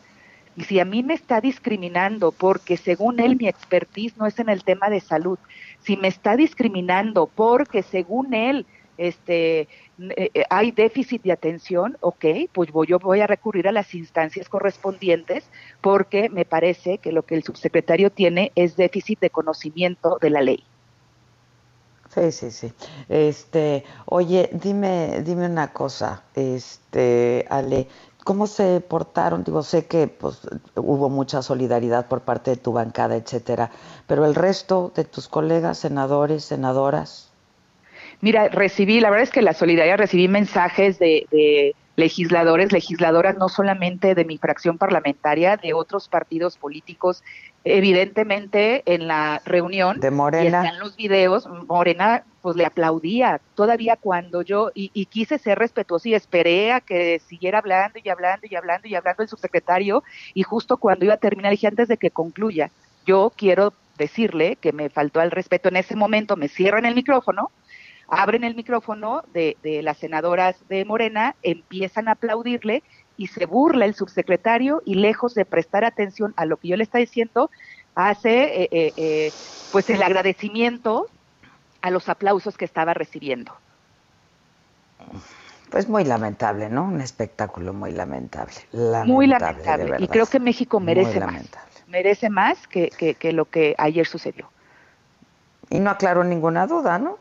Speaker 12: si a mí me está discriminando porque según él mi expertise no es en el tema de salud, si me está discriminando porque según él este eh, eh, hay déficit de atención, ok, pues voy, yo voy a recurrir a las instancias correspondientes porque me parece que lo que el subsecretario tiene es déficit de conocimiento de la ley.
Speaker 2: Sí, sí, sí. Este, oye, dime, dime una cosa, este, Ale, ¿Cómo se portaron? Digo, sé que pues, hubo mucha solidaridad por parte de tu bancada, etcétera, pero el resto de tus colegas, senadores, senadoras.
Speaker 12: Mira, recibí, la verdad es que la solidaridad, recibí mensajes de, de legisladores, legisladoras, no solamente de mi fracción parlamentaria, de otros partidos políticos. Evidentemente, en la reunión,
Speaker 2: de Morena.
Speaker 12: y en los videos, Morena pues le aplaudía. Todavía cuando yo, y, y, quise ser respetuoso y esperé a que siguiera hablando y hablando y hablando y hablando el subsecretario, y justo cuando iba a terminar dije antes de que concluya, yo quiero decirle que me faltó al respeto en ese momento, me cierran el micrófono, abren el micrófono de, de las senadoras de Morena, empiezan a aplaudirle y se burla el subsecretario y lejos de prestar atención a lo que yo le está diciendo, hace eh, eh, eh, pues el agradecimiento a los aplausos que estaba recibiendo.
Speaker 2: Pues muy lamentable, ¿no? Un espectáculo muy lamentable. lamentable
Speaker 12: muy lamentable. Y creo que México merece más. Merece más que, que, que, lo que ayer sucedió.
Speaker 2: Y no aclaró ninguna duda, ¿no?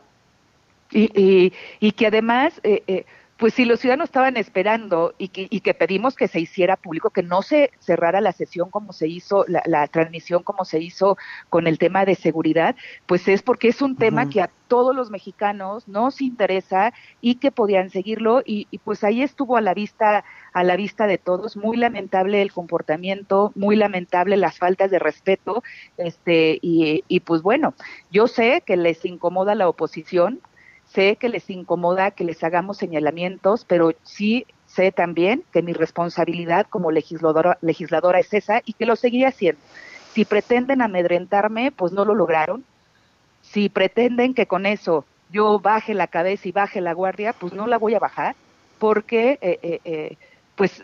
Speaker 12: Y, y, y que además, eh, eh, pues si los ciudadanos estaban esperando y que, y que, pedimos que se hiciera público, que no se cerrara la sesión como se hizo, la, la transmisión como se hizo con el tema de seguridad, pues es porque es un tema uh -huh. que a todos los mexicanos nos interesa y que podían seguirlo y, y, pues ahí estuvo a la vista a la vista de todos muy lamentable el comportamiento muy lamentable las faltas de respeto este y, y pues bueno yo sé que les incomoda la oposición sé que les incomoda que les hagamos señalamientos, pero sí sé también que mi responsabilidad como legisladora, legisladora es esa y que lo seguiré haciendo. Si pretenden amedrentarme, pues no lo lograron. Si pretenden que con eso yo baje la cabeza y baje la guardia, pues no la voy a bajar, porque eh, eh, eh, pues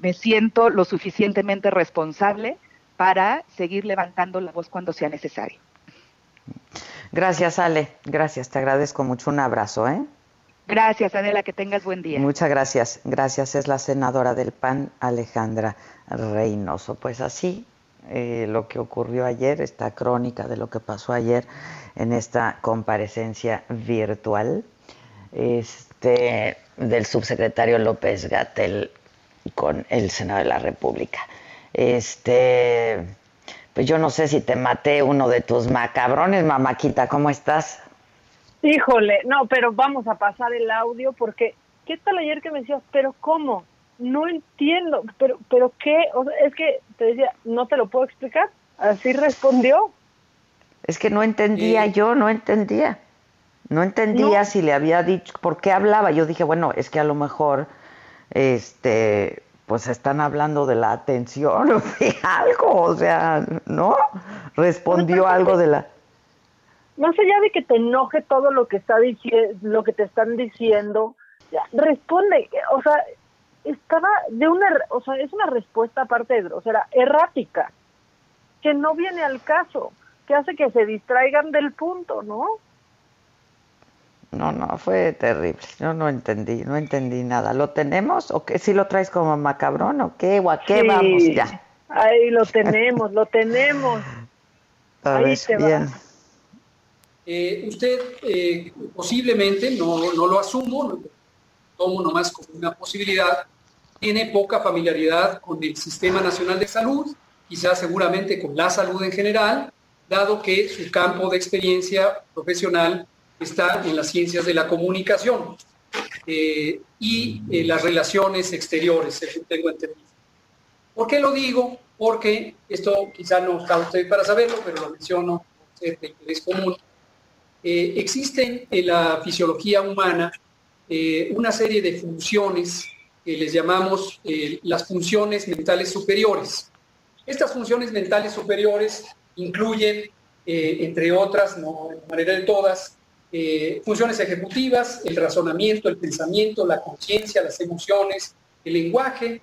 Speaker 12: me siento lo suficientemente responsable para seguir levantando la voz cuando sea necesario.
Speaker 2: Gracias, Ale. Gracias, te agradezco mucho. Un abrazo, ¿eh?
Speaker 12: Gracias, Adela, que tengas buen día.
Speaker 2: Muchas gracias. Gracias, es la senadora del PAN, Alejandra Reynoso. Pues así, eh, lo que ocurrió ayer, esta crónica de lo que pasó ayer en esta comparecencia virtual este, del subsecretario López Gatel con el Senado de la República. Este pues yo no sé si te maté uno de tus macabrones, mamáquita, ¿cómo estás?
Speaker 13: Híjole, no, pero vamos a pasar el audio porque, ¿qué tal ayer que me decías, pero cómo? No entiendo, pero, pero qué, o sea, es que te decía, no te lo puedo explicar, así respondió.
Speaker 2: Es que no entendía yo, no entendía. No entendía no. si le había dicho, ¿por qué hablaba? Yo dije, bueno, es que a lo mejor, este, pues están hablando de la atención o de algo, o sea, ¿no? Respondió algo de la...
Speaker 13: Más allá de que te enoje todo lo que está lo que te están diciendo, responde, o sea, estaba de una, o sea, es una respuesta aparte o sea, errática, que no viene al caso, que hace que se distraigan del punto, ¿no?
Speaker 2: No, no, fue terrible. Yo no entendí, no entendí nada. ¿Lo tenemos o qué? ¿Sí lo traes como macabrón o qué? ¿O a qué sí, vamos ya?
Speaker 13: Ahí lo tenemos, lo tenemos.
Speaker 2: A
Speaker 13: ahí
Speaker 2: ver,
Speaker 13: te
Speaker 2: bien.
Speaker 13: va.
Speaker 14: Eh, usted eh, posiblemente, no, no lo asumo, tomo nomás como una posibilidad, tiene poca familiaridad con el Sistema Nacional de Salud, quizás seguramente con la salud en general, dado que su campo de experiencia profesional está en las ciencias de la comunicación eh, y eh, las relaciones exteriores, según tengo entendido. ¿Por qué lo digo? Porque esto quizá no está usted para saberlo, pero lo menciono de interés común. Eh, existen en la fisiología humana una serie de funciones que les llamamos las funciones mentales superiores. Estas funciones mentales superiores incluyen, entre otras, no de manera de todas, eh, funciones ejecutivas, el razonamiento, el pensamiento, la conciencia, las emociones, el lenguaje,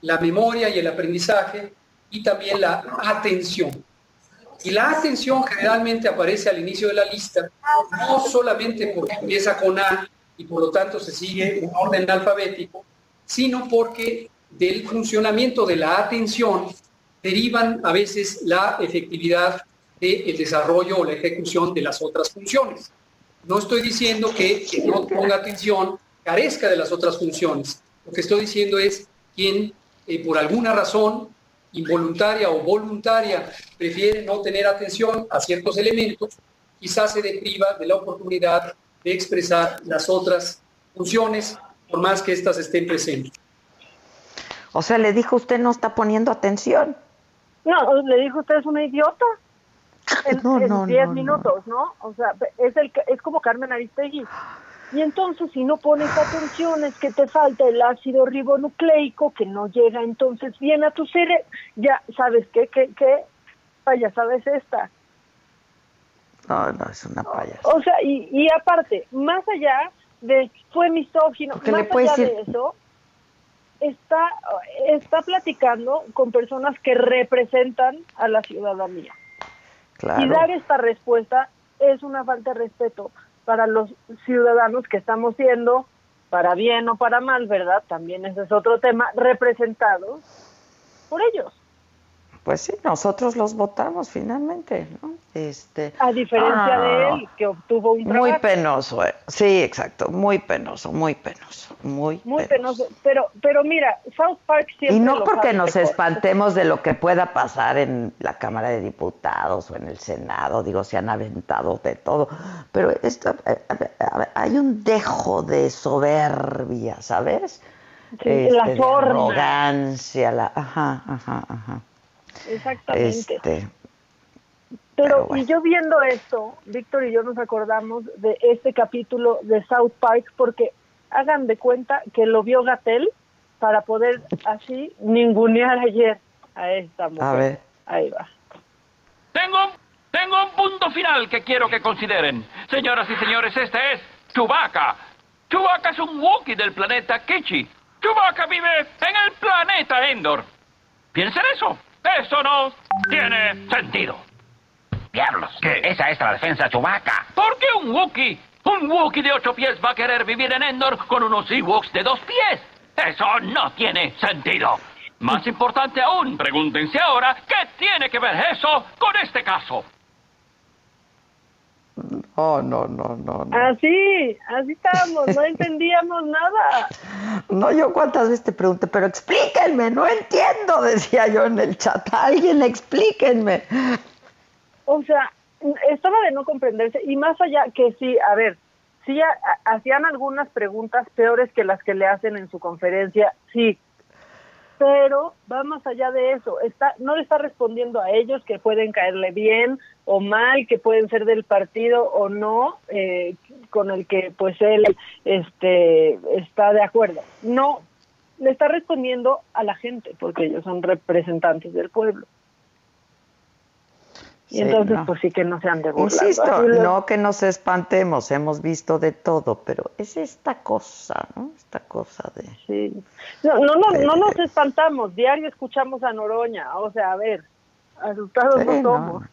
Speaker 14: la memoria y el aprendizaje y también la atención. Y la atención generalmente aparece al inicio de la lista, no solamente porque empieza con A y por lo tanto se sigue en orden alfabético, sino porque del funcionamiento de la atención derivan a veces la efectividad del desarrollo o la ejecución de las otras funciones. No estoy diciendo que quien no ponga atención carezca de las otras funciones. Lo que estoy diciendo es quien eh, por alguna razón involuntaria o voluntaria prefiere no tener atención a ciertos elementos, quizás se depriva de la oportunidad de expresar las otras funciones, por más que éstas estén presentes.
Speaker 2: O sea, le dijo usted no está poniendo atención.
Speaker 13: No, le dijo usted es una idiota en 10 minutos, no, O sea, es, el, es como Carmen Aristegui. Y entonces, si no pones atención, es que te falta el ácido ribonucleico que no llega entonces bien a tu cerebro. Ya, ¿sabes qué? ¿Qué? ¿Qué? Payasada es esta.
Speaker 2: No, no, es una payasada.
Speaker 13: O sea, y, y aparte, más allá de fue misógino, más allá de eso, está, está platicando con personas que representan a la ciudadanía. Y dar esta respuesta es una falta de respeto para los ciudadanos que estamos siendo, para bien o para mal, ¿verdad? También ese es otro tema, representados por ellos.
Speaker 2: Pues sí, nosotros los votamos finalmente, ¿no? Este,
Speaker 13: a diferencia de él, que obtuvo un
Speaker 2: trabajo. Muy penoso, eh. sí, exacto, muy penoso, muy penoso, muy,
Speaker 13: muy penoso. Pero, pero mira, South Park siempre.
Speaker 2: Y no porque nos espantemos de lo que pueda pasar en la Cámara de Diputados o en el Senado, digo, se han aventado de todo, pero esto, eh, hay un dejo de soberbia, ¿sabes?
Speaker 13: Sí, la
Speaker 2: este, arrogancia, la, ajá, ajá, ajá.
Speaker 13: Exactamente. Este, pero, y yo viendo esto, Víctor y yo nos acordamos de este capítulo de South Park porque hagan de cuenta que lo vio Gatel para poder así ningunear ayer a esta mujer.
Speaker 2: A ver.
Speaker 13: Ahí va.
Speaker 15: Tengo, tengo un punto final que quiero que consideren. Señoras y señores, este es Chewbacca. Chewbacca es un Wookiee del planeta Kichi. Chewbacca vive en el planeta Endor. Piensen eso. Eso no tiene sentido.
Speaker 16: Diablos, ¿Qué? esa es la defensa Chewbacca.
Speaker 15: ¿Por qué un Wookiee? Un Wookiee de ocho pies va a querer vivir en Endor con unos Ewoks de dos pies. Eso no tiene sentido. Más importante aún, pregúntense ahora, ¿qué tiene que ver eso con este caso?
Speaker 2: Oh, no, no, no, no.
Speaker 13: Así, así estábamos, no entendíamos nada.
Speaker 2: No, yo cuántas veces te pregunté, pero explíquenme, no entiendo, decía yo en el chat. Alguien explíquenme.
Speaker 13: O sea, estaba de no comprenderse y más allá que sí, a ver, sí hacían algunas preguntas peores que las que le hacen en su conferencia, sí, pero va más allá de eso, está no le está respondiendo a ellos que pueden caerle bien o mal, que pueden ser del partido o no, eh, con el que pues él este está de acuerdo. No, le está respondiendo a la gente, porque ellos son representantes del pueblo. Y entonces, pues sí que no se han de
Speaker 2: Insisto, no que nos espantemos, hemos visto de todo, pero es esta cosa, ¿no? Esta cosa de...
Speaker 13: Sí. No, no, no, no nos espantamos, diario escuchamos a Noroña, o sea, a ver, asustados no somos.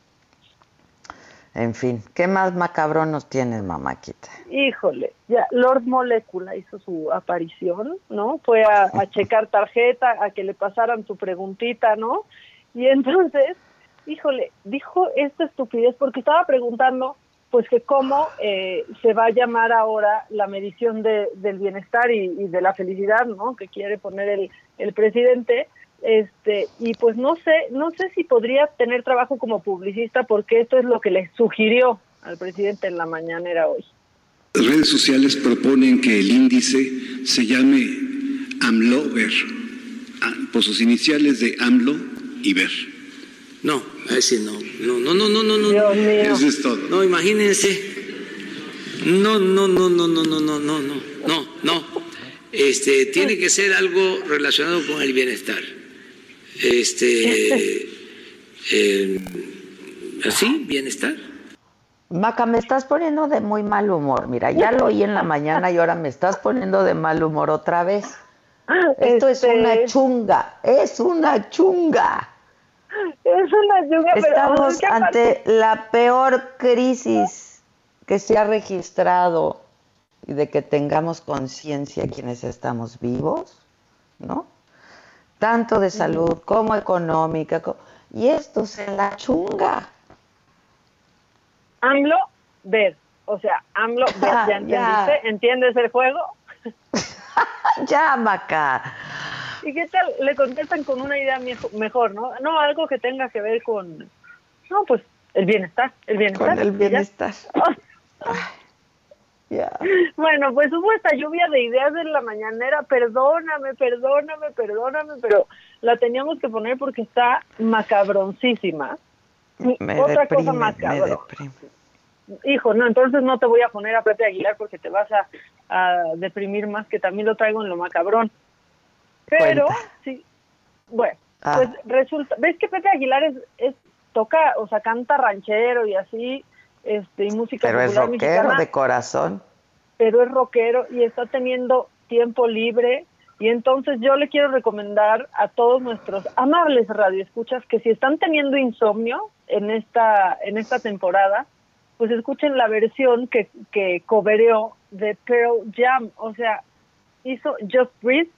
Speaker 2: En fin, ¿qué más macabrón nos tienes, mamáquita?
Speaker 13: Híjole, ya Lord Molecula hizo su aparición, ¿no? Fue a, a checar tarjeta, a que le pasaran su preguntita, ¿no? Y entonces híjole, dijo esta estupidez porque estaba preguntando pues que cómo eh, se va a llamar ahora la medición de, del bienestar y, de la felicidad, ¿no? Que quiere poner el, el presidente, este y pues no sé no sé si podría tener trabajo como publicista porque esto es lo que le sugirió al presidente en la mañanera hoy.
Speaker 6: Las redes sociales proponen que el índice se llame AMLOVER, ah, por sus iniciales de AMLO y VER.
Speaker 5: No, a decir no, no, no, no, no, no, no.
Speaker 13: Dios mío.
Speaker 6: Eso es todo.
Speaker 5: No, imagínense. No, no, no, no, no, no, no, no, no, no, no. Este, tiene que ser algo relacionado con el bienestar. Este, eh, así, bienestar.
Speaker 2: Maca, me estás poniendo de muy mal humor. Mira, ya lo oí en la mañana y ahora me estás poniendo de mal humor otra vez. Esto es
Speaker 13: Este-
Speaker 2: una chunga, es una chunga.
Speaker 13: Es una pero
Speaker 2: Estamos ante la peor crisis que se ha registrado y de que tengamos conciencia quienes estamos vivos, ¿no? Tanto de salud como económica. co- Y esto es en la chunga.
Speaker 13: AMLO, ver. O sea, AMLO, ver.
Speaker 2: Ah,
Speaker 13: ¿Ya
Speaker 2: ya.
Speaker 13: entendiste? ¿Entiendes el juego?
Speaker 2: Ya, Maca.
Speaker 13: ¿Y qué tal? Le contestan con una idea mejo- mejor, ¿no? No, algo que tenga que ver con, no, pues el bienestar, el bienestar.
Speaker 2: Con el bienestar.
Speaker 13: Bueno, pues hubo esta lluvia de ideas en la mañanera, perdóname, perdóname, perdóname, pero la teníamos que poner porque está macabroncísima. Y
Speaker 2: Me
Speaker 13: Otra
Speaker 2: deprime,
Speaker 13: cosa macabra. Hijo, no, entonces no te voy a poner a Pepe Aguilar porque te vas a, a deprimir más, que también lo traigo en lo macabrón. Pero,
Speaker 2: Cuenta.
Speaker 13: sí, bueno,
Speaker 2: Ah.
Speaker 13: pues resulta, ves que Pepe Aguilar es, es toca, o sea, canta ranchero y así, este, y música
Speaker 2: Pero es rockero
Speaker 13: mexicana,
Speaker 2: de corazón.
Speaker 13: pero es rockero y está teniendo tiempo libre. Y entonces yo le quiero recomendar a todos nuestros amables radioescuchas que si están teniendo insomnio en esta, en esta temporada, pues escuchen la versión que, que cobereó de Pearl Jam. O sea, hizo Just Breathe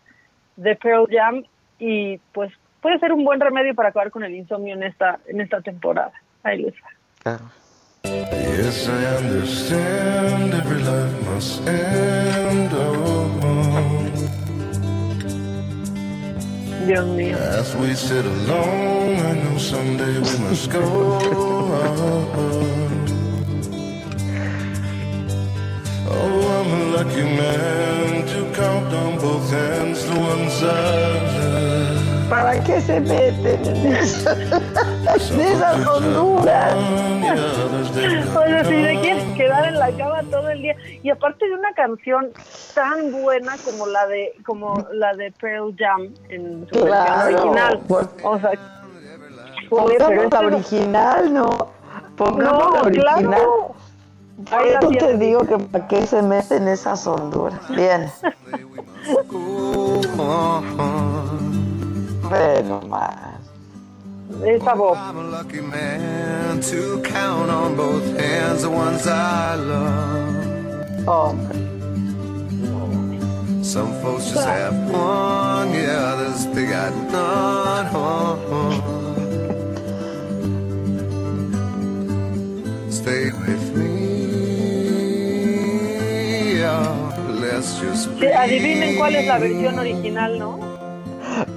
Speaker 13: de Pearl Jam y pues puede ser un buen remedio para acabar con el insomnio en esta, en esta temporada. Ahí les va.
Speaker 2: Claro.
Speaker 17: Yes, I understand every life must end. Oh,
Speaker 13: mío.
Speaker 17: as we sit alone, I know someday we must go. Oh, oh I'm a lucky man to count on both hands the ones I love.
Speaker 2: ¿Para qué se meten en esas, en esas honduras?
Speaker 13: Oye, si te quieres quedar en la cama todo el día y aparte de una canción tan buena como la de como la de Pearl Jam en su
Speaker 2: Claro,
Speaker 13: versión original, o sea,
Speaker 2: Pongamos
Speaker 13: es
Speaker 2: la original, ¿no? Pongamos
Speaker 13: No,
Speaker 2: la original.
Speaker 13: claro.
Speaker 2: Por eso te digo que para qué se meten esas honduras. Bien. Bueno, más.
Speaker 17: Eh, está boa.
Speaker 2: Oh.
Speaker 17: Some folks just have one, yeah, others they got none. Stay with me, yeah, let's just.
Speaker 13: Adivinen cuál es la versión original, ¿no?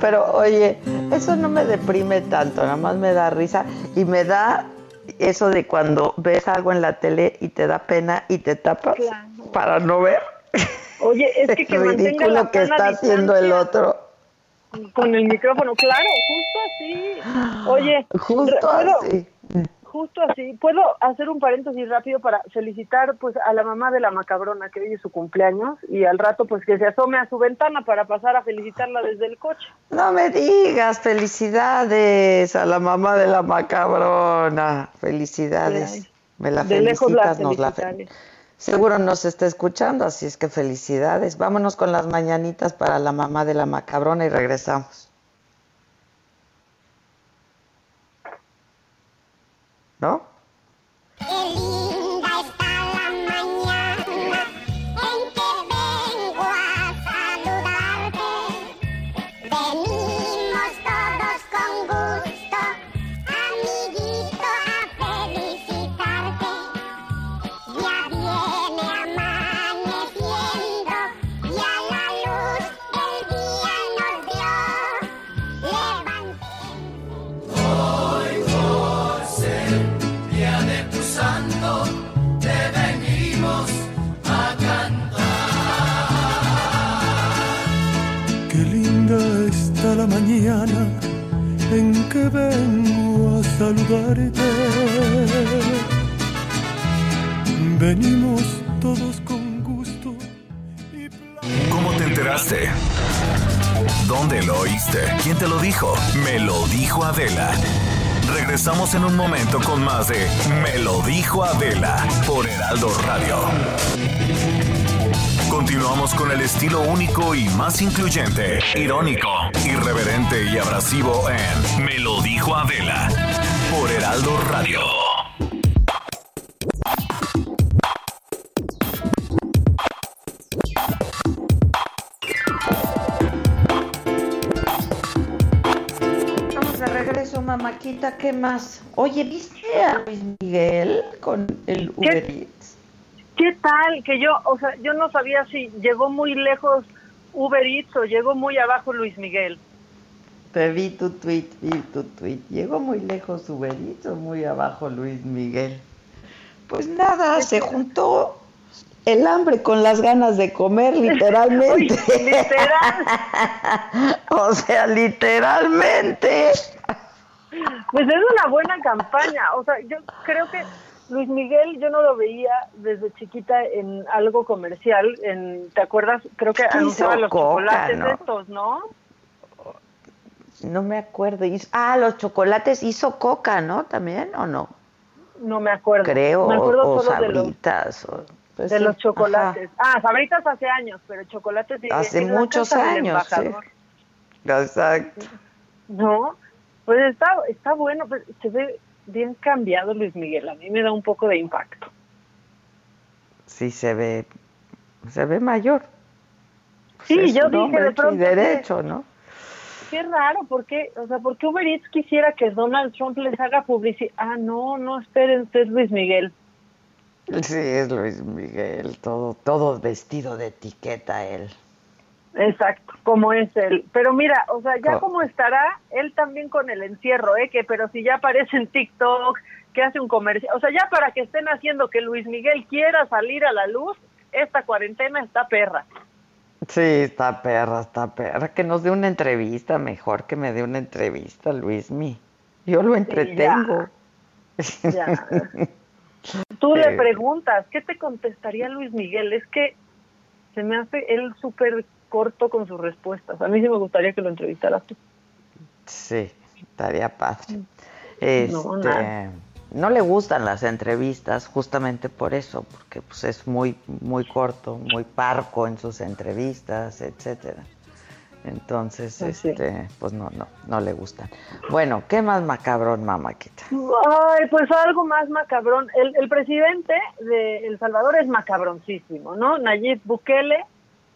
Speaker 2: Pero oye, eso no me deprime tanto, nada más me da risa y me da eso de cuando ves algo en la tele y te da pena y te tapas
Speaker 13: Claro.
Speaker 2: para no ver
Speaker 13: Oye, es que que
Speaker 2: el
Speaker 13: mantenga
Speaker 2: ridículo
Speaker 13: la
Speaker 2: que está haciendo el otro.
Speaker 13: con el micrófono, claro, justo así. Oye,
Speaker 2: Justo
Speaker 13: re- ¿puedo-
Speaker 2: así.
Speaker 13: Justo así. ¿Puedo hacer un paréntesis rápido para felicitar pues a la mamá de la macabrona que hoy es su cumpleaños y al rato pues que se asome a su ventana para pasar a felicitarla desde el coche?
Speaker 2: No me digas, felicidades a la mamá de la macabrona. Felicidades.
Speaker 13: Ay,
Speaker 2: Me la
Speaker 13: de lejos la
Speaker 2: felicitas, nos la fe-. Seguro nos está escuchando, así es que felicidades. Vámonos con las mañanitas para la mamá de la macabrona y regresamos. ¿No?
Speaker 18: Vengo a saludarte. Venimos todos con gusto.
Speaker 11: ¿Cómo te enteraste? ¿Dónde lo oíste? ¿Quién te lo dijo? Me lo dijo Adela. Regresamos en un momento con más de Me lo dijo Adela por Heraldo Radio. Continuamos con el estilo único y más incluyente, irónico, irreverente y abrasivo en Me lo dijo Adela por Heraldo Radio.
Speaker 2: Estamos de regreso, mamáquita. ¿Qué más? Oye, ¿viste a Luis Miguel con el Uber Eats?
Speaker 13: ¿Qué tal? Que yo, o sea, yo no sabía si llegó muy lejos Uber Eats o llegó muy abajo Luis Miguel.
Speaker 2: Te vi tu tweet, vi tu tweet. ¿Llegó muy lejos Uber Eats o muy abajo Luis Miguel? Pues nada, se juntó el hambre con las ganas de comer, literalmente.
Speaker 13: Literal.
Speaker 2: o sea, literalmente.
Speaker 13: Pues es una buena campaña. O sea, yo creo que Luis Miguel yo no lo veía desde chiquita en algo comercial. En, ¿Te acuerdas? Creo que
Speaker 2: Hizo
Speaker 13: anunciaba los
Speaker 2: Coca,
Speaker 13: chocolates
Speaker 2: ¿no?
Speaker 13: estos, ¿no?
Speaker 2: No me acuerdo. Ah, los chocolates hizo coca, ¿no? ¿También o no?
Speaker 13: No me acuerdo.
Speaker 2: Creo,
Speaker 13: Me acuerdo
Speaker 2: o,
Speaker 13: solo de los,
Speaker 2: pues
Speaker 13: de
Speaker 2: sí,
Speaker 13: los chocolates. Ah, sabritas hace años, pero chocolates sí,
Speaker 2: Hace muchos años, sí. Exacto.
Speaker 13: No, pues está, está bueno, pues se ve bien cambiado Luis Miguel. A mí me da un poco de impacto.
Speaker 2: Sí se ve, se ve mayor. Pues
Speaker 13: Sí, yo dije de
Speaker 2: y
Speaker 13: pronto que-
Speaker 2: derecho, ¿no?
Speaker 13: Qué raro, ¿por qué? O sea, ¿por qué Uber Eats quisiera que Donald Trump les haga publicidad? Ah, no, no, esperen, usted es Luis Miguel.
Speaker 2: Sí, es Luis Miguel, todo, todo vestido de etiqueta él.
Speaker 13: Exacto, como es él. Pero mira, o sea, ya
Speaker 2: Co-
Speaker 13: como estará él también con el encierro, ¿eh? Que pero si ya aparece en TikTok, que hace un comercial, o sea, ya para que estén haciendo que Luis Miguel quiera salir a la luz, esta cuarentena está perra.
Speaker 2: Sí, está perra, está perra. Que nos dé una entrevista, mejor que me dé una entrevista, Luismi. Yo lo entretengo.
Speaker 13: Ya. Tú le preguntas, ¿qué te contestaría Luis Miguel? Es que se me hace él súper corto con sus respuestas. A mí sí me gustaría que lo entrevistaras tú.
Speaker 2: Sí, estaría padre. Este,
Speaker 13: No,
Speaker 2: le gustan las entrevistas justamente por eso, porque pues es muy muy corto, muy parco en sus entrevistas, etcétera. Entonces,
Speaker 13: sí.
Speaker 2: este, pues no, no, no le gustan. Bueno, ¿qué más macabrón, mamáquita?
Speaker 13: Ay, pues algo más macabrón. El, el presidente de El Salvador es macabroncísimo, ¿no? Nayib Bukele.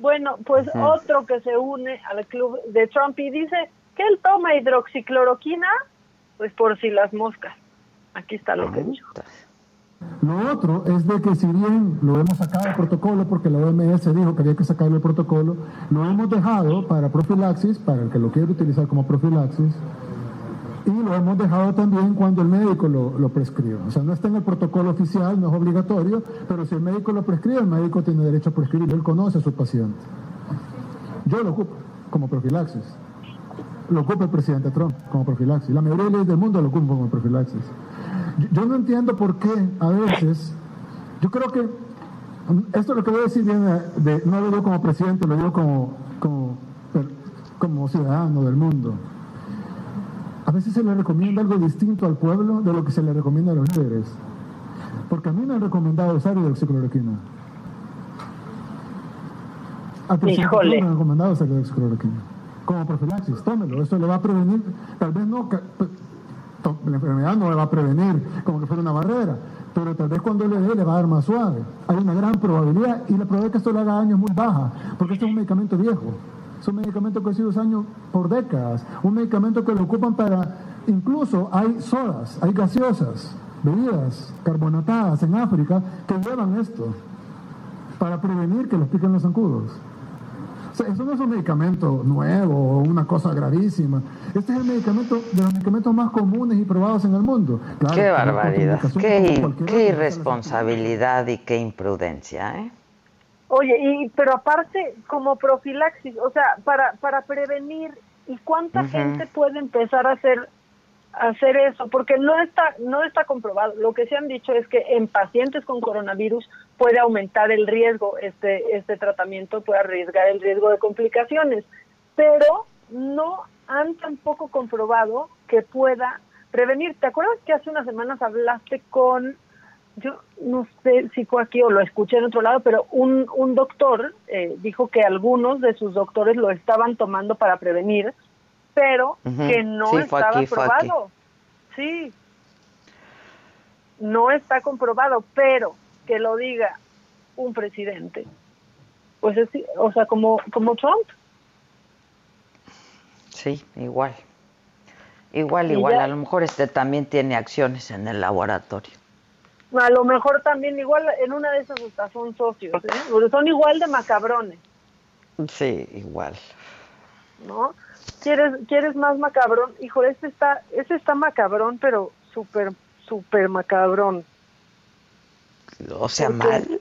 Speaker 13: Bueno, pues otro que se une al club de Trump y dice que él toma hidroxicloroquina, pues por si las moscas. Aquí está lo que dijo.
Speaker 19: Lo otro es de que si bien lo hemos sacado del protocolo porque la OMS dijo que había que sacarlo del protocolo, lo hemos dejado para profilaxis, para el que lo quiere utilizar como profilaxis, y lo hemos dejado también cuando el médico lo, lo prescribe. O sea, no está en el protocolo oficial, no es obligatorio, pero si el médico lo prescribe, el médico tiene derecho a prescribirlo, él conoce a su paciente. Yo lo ocupo como profilaxis. Lo ocupa el presidente Trump como profilaxis. La mayoría de leyes del mundo lo ocupan como profilaxis. Yo, no entiendo por qué a veces, yo creo que esto lo que voy a decir viene de, no lo digo como presidente, lo digo como, como ciudadano del mundo. A veces se le recomienda algo distinto al pueblo de lo que se le recomienda a los líderes. Porque a mí me han recomendado usar hidroxicloroquina.
Speaker 13: Híjole.
Speaker 19: Trump me han recomendado usar hidroxicloroquina. Como profilaxis, tómelo. Esto le va a prevenir, tal vez no, la enfermedad no le va a prevenir como que fuera una barrera, pero tal vez cuando le dé le va a dar más suave. Hay una gran probabilidad y la probabilidad de que esto le haga daño es muy baja, porque este es un medicamento viejo. Es un medicamento que ha sido usado años por décadas. Un medicamento que lo ocupan para, incluso hay sodas, hay gaseosas, bebidas carbonatadas en África que llevan esto para prevenir que los piquen los zancudos. O sea, eso no es un medicamento nuevo o una cosa gravísima. Este es el medicamento de los medicamentos más comunes y probados en el mundo. Claro,
Speaker 2: qué barbaridad, qué, qué irresponsabilidad y qué imprudencia, ¿eh?
Speaker 13: Oye, y pero aparte como profilaxis, o sea, para para prevenir ¿Y cuánta gente puede empezar a hacer hacer eso? Porque no está no está comprobado. Lo que se han dicho es que en pacientes con coronavirus puede aumentar el riesgo este este tratamiento puede arriesgar el riesgo de complicaciones, pero no han tampoco comprobado que pueda prevenir. ¿Te acuerdas que hace unas semanas hablaste con yo no sé si fue aquí o lo escuché en otro lado, pero un, un doctor eh, dijo que algunos de sus doctores lo estaban tomando para prevenir, pero que no
Speaker 2: Sí,
Speaker 13: estaba
Speaker 2: aquí,
Speaker 13: probado. Sí, no está comprobado, pero que lo diga un presidente, pues es, o sea, como, como Trump.
Speaker 2: Sí, igual. Igual,
Speaker 13: Y
Speaker 2: igual.
Speaker 13: ya-
Speaker 2: A lo mejor este también tiene acciones en el laboratorio.
Speaker 13: A lo mejor también igual en una de esas hasta son socios, ¿eh? Porque son igual de macabrones.
Speaker 2: Sí, igual.
Speaker 13: ¿no? ¿Quieres, quieres más macabrón? Hijo, este está, este está macabrón, pero súper, súper macabrón.
Speaker 2: O sea,
Speaker 13: Porque
Speaker 2: mal.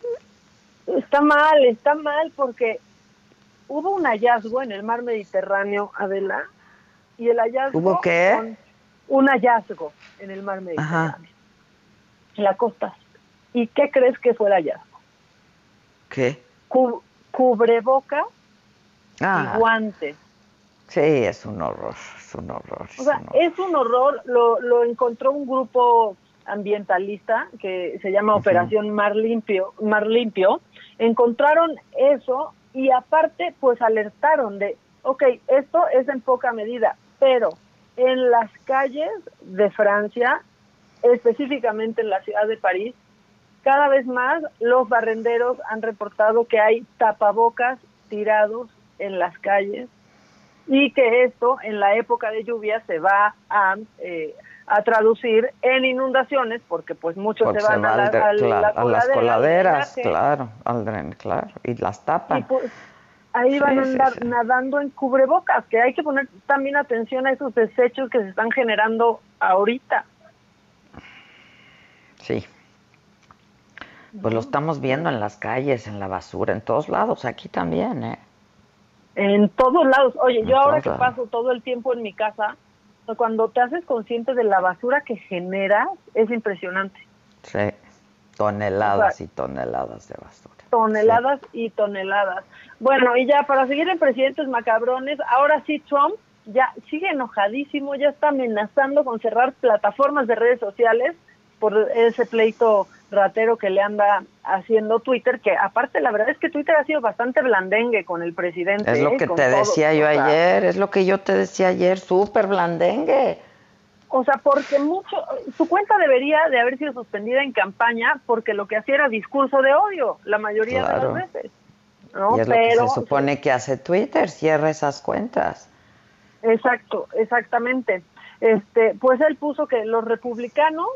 Speaker 13: Está mal, está mal porque hubo un hallazgo en el mar Mediterráneo, Adela, y el hallazgo...
Speaker 2: ¿Hubo qué?
Speaker 13: Un hallazgo en el mar Mediterráneo,
Speaker 2: Ajá.
Speaker 13: En la costa. ¿Y qué crees que fue el hallazgo?
Speaker 2: ¿Qué?
Speaker 13: Cu- cubreboca
Speaker 2: Ah,
Speaker 13: y guantes.
Speaker 2: sí, es un horror, es un horror.
Speaker 13: O sea, es un horror, lo, lo encontró un grupo ambientalista que se llama Operación Mar Limpio, Mar Limpio, encontraron eso y aparte pues alertaron de, ok, esto es en poca medida, pero en las calles de Francia, específicamente en la ciudad de París, cada vez más los barrenderos han reportado que hay tapabocas tirados en las calles y que esto en la época de lluvia se va a, eh, a traducir en inundaciones porque pues muchos
Speaker 2: Porque
Speaker 13: se van a,
Speaker 2: va
Speaker 13: la-
Speaker 2: al
Speaker 13: a la
Speaker 2: claro, a las
Speaker 13: coladera,
Speaker 2: coladeras,
Speaker 13: drenaje,
Speaker 2: claro, al dren, claro, y las
Speaker 13: y
Speaker 2: tapan.
Speaker 13: pues ahí
Speaker 2: Sí,
Speaker 13: van a
Speaker 2: sí,
Speaker 13: andar
Speaker 2: sí.
Speaker 13: nadando en cubrebocas, que hay que poner también atención a esos desechos que se están generando ahorita.
Speaker 2: Sí. Pues lo estamos viendo en las calles, en la basura, en todos lados, aquí también, ¿eh?
Speaker 13: En todos lados. Oye,
Speaker 2: En
Speaker 13: yo ahora que
Speaker 2: lados.
Speaker 13: paso todo el tiempo en mi casa, cuando te haces consciente de la basura que generas, es impresionante.
Speaker 2: Sí. Toneladas
Speaker 13: O sea,
Speaker 2: y toneladas de basura.
Speaker 13: toneladas y toneladas. Bueno, y ya para seguir en presidentes macabrones, ahora sí Trump ya sigue enojadísimo, ya está amenazando con cerrar plataformas de redes sociales por ese pleito ratero que le anda haciendo Twitter, que aparte la verdad es que Twitter ha sido bastante blandengue con el presidente.
Speaker 2: Es lo
Speaker 13: ¿eh?
Speaker 2: que te
Speaker 13: todo.
Speaker 2: decía yo
Speaker 13: O sea,
Speaker 2: ayer, es lo que yo te decía ayer, súper blandengue.
Speaker 13: O sea, porque mucho, su cuenta debería de haber sido suspendida en campaña porque lo que hacía era discurso de odio, la mayoría
Speaker 2: Claro.
Speaker 13: de las veces. ¿no?
Speaker 2: y es
Speaker 13: Pero,
Speaker 2: lo que se supone que hace Twitter, cierra esas cuentas.
Speaker 13: Exacto, exactamente. Este, pues él puso que los republicanos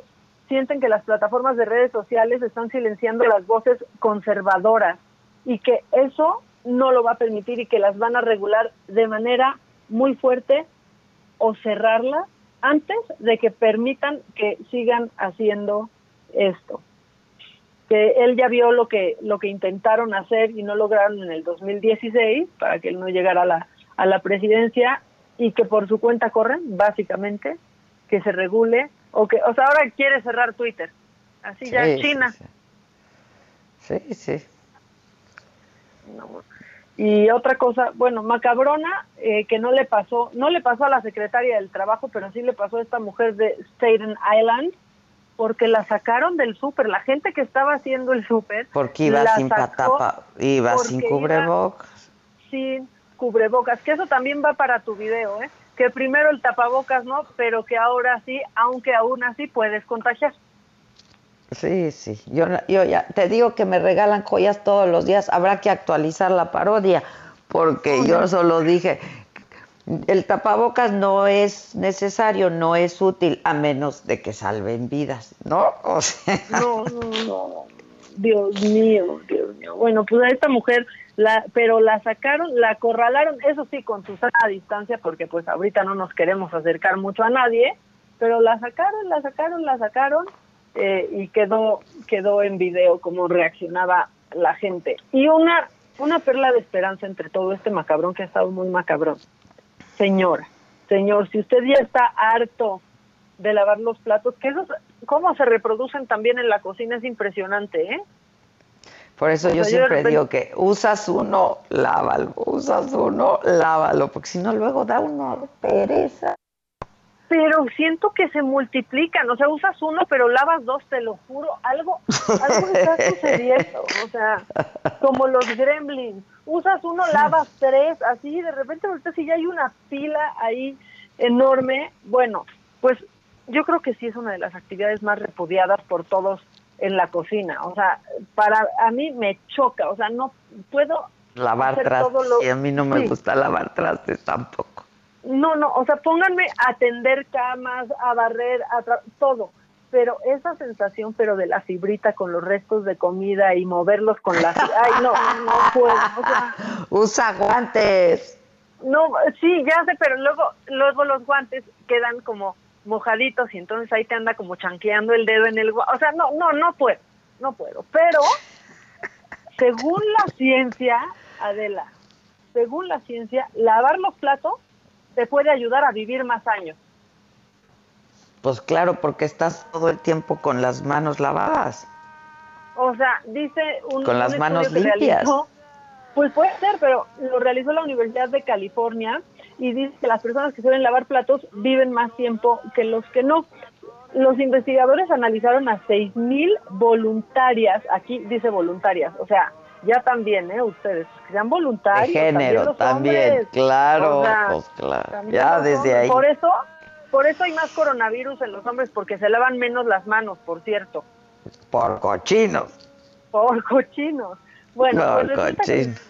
Speaker 13: sienten que las plataformas de redes sociales están silenciando las voces conservadoras y que eso no lo va a permitir y que las van a regular de manera muy fuerte o cerrarlas antes de que permitan que sigan haciendo esto. Que él ya vio lo que lo que intentaron hacer y no lograron en el 2016 para que él no llegara a la a la presidencia y que por su cuenta corren, básicamente, que se regule o que o sea, ahora quiere cerrar Twitter. Así ya
Speaker 2: Sí, sí,
Speaker 13: China.
Speaker 2: Sí, sí.
Speaker 13: No. Y otra cosa, bueno, macabrona, eh, que no le pasó, no le pasó a la secretaria del trabajo, pero sí le pasó a esta mujer de Staten Island, porque la sacaron del súper. La gente que estaba haciendo el súper.
Speaker 2: Porque iba sin patapa, iba sin
Speaker 13: iba
Speaker 2: cubrebocas.
Speaker 13: sin cubrebocas, que eso también va para tu video, ¿eh? Que primero el tapabocas no, pero que ahora sí, aunque aún así puedes contagiar.
Speaker 2: Sí, sí. Yo, yo ya te digo que me regalan joyas todos los días. Habrá que actualizar la parodia, porque yo solo dije, el tapabocas no es necesario, no es útil, a menos de que salven vidas, ¿no? O sea,
Speaker 13: No, no, no. Dios mío, Dios mío. Bueno, pues a esta mujer, la, pero la sacaron, la acorralaron, eso sí, con su sana distancia, porque pues ahorita no nos queremos acercar mucho a nadie, pero la sacaron, la sacaron, la sacaron eh, y quedó, quedó en video cómo reaccionaba la gente. Y una, una perla de esperanza entre todo este macabrón que ha estado muy macabrón. señora, señor, si usted ya está harto de lavar los platos, que esos, cómo se reproducen también en la cocina es impresionante, ¿eh?
Speaker 2: Por eso
Speaker 13: O
Speaker 2: yo
Speaker 13: sea,
Speaker 2: siempre digo que usas uno, lávalo, usas uno, lávalo, porque si no luego da una pereza.
Speaker 13: Pero siento que se multiplican, o sea, usas uno pero lavas dos, te lo juro, algo, algo está sucediendo, o sea, como los gremlins, usas uno, lavas tres, así de repente ahorita si ya hay una pila ahí enorme, bueno, pues yo creo que sí es una de las actividades más repudiadas por todos en la cocina, o sea, para a mí me choca, o sea, no puedo
Speaker 2: Lavar trastes,
Speaker 13: lo-
Speaker 2: y a mí no me
Speaker 13: Sí.
Speaker 2: gusta lavar trastes tampoco.
Speaker 13: No, no, o sea, pónganme a tender camas, a barrer, a tra- todo. Pero esa sensación, pero de la fibrita con los restos de comida y moverlos con la... Ay, no, no puedo. O sea,
Speaker 2: Usa guantes.
Speaker 13: no, sí, ya sé, pero luego, luego los guantes quedan como mojaditos y entonces ahí te anda como chanqueando el dedo en el. O sea, no, no, no puedo, no puedo. Pero, según la ciencia, Adela, según la ciencia, lavar los platos te puede ayudar a vivir más años.
Speaker 2: Pues claro, porque estás todo el tiempo con las manos lavadas.
Speaker 13: O sea, dice un
Speaker 2: Con
Speaker 13: un
Speaker 2: las manos limpias.
Speaker 13: realizó- pues puede ser, pero lo realizó la Universidad de California y dice que las personas que suelen lavar platos viven más tiempo que los que no. Los investigadores analizaron a 6.000 voluntarias, aquí dice voluntarias, o sea, ya también, ¿eh? Ustedes, que sean
Speaker 2: De
Speaker 13: voluntarios.
Speaker 2: género también, claro,
Speaker 13: O sea,
Speaker 2: pues claro.
Speaker 13: también
Speaker 2: Ya desde ahí.
Speaker 13: Por eso, por eso hay más coronavirus en los hombres, porque se lavan menos las manos, por cierto.
Speaker 2: Por cochinos.
Speaker 13: Por cochinos. Bueno,
Speaker 2: por
Speaker 13: pues resulta que,
Speaker 2: cochinos.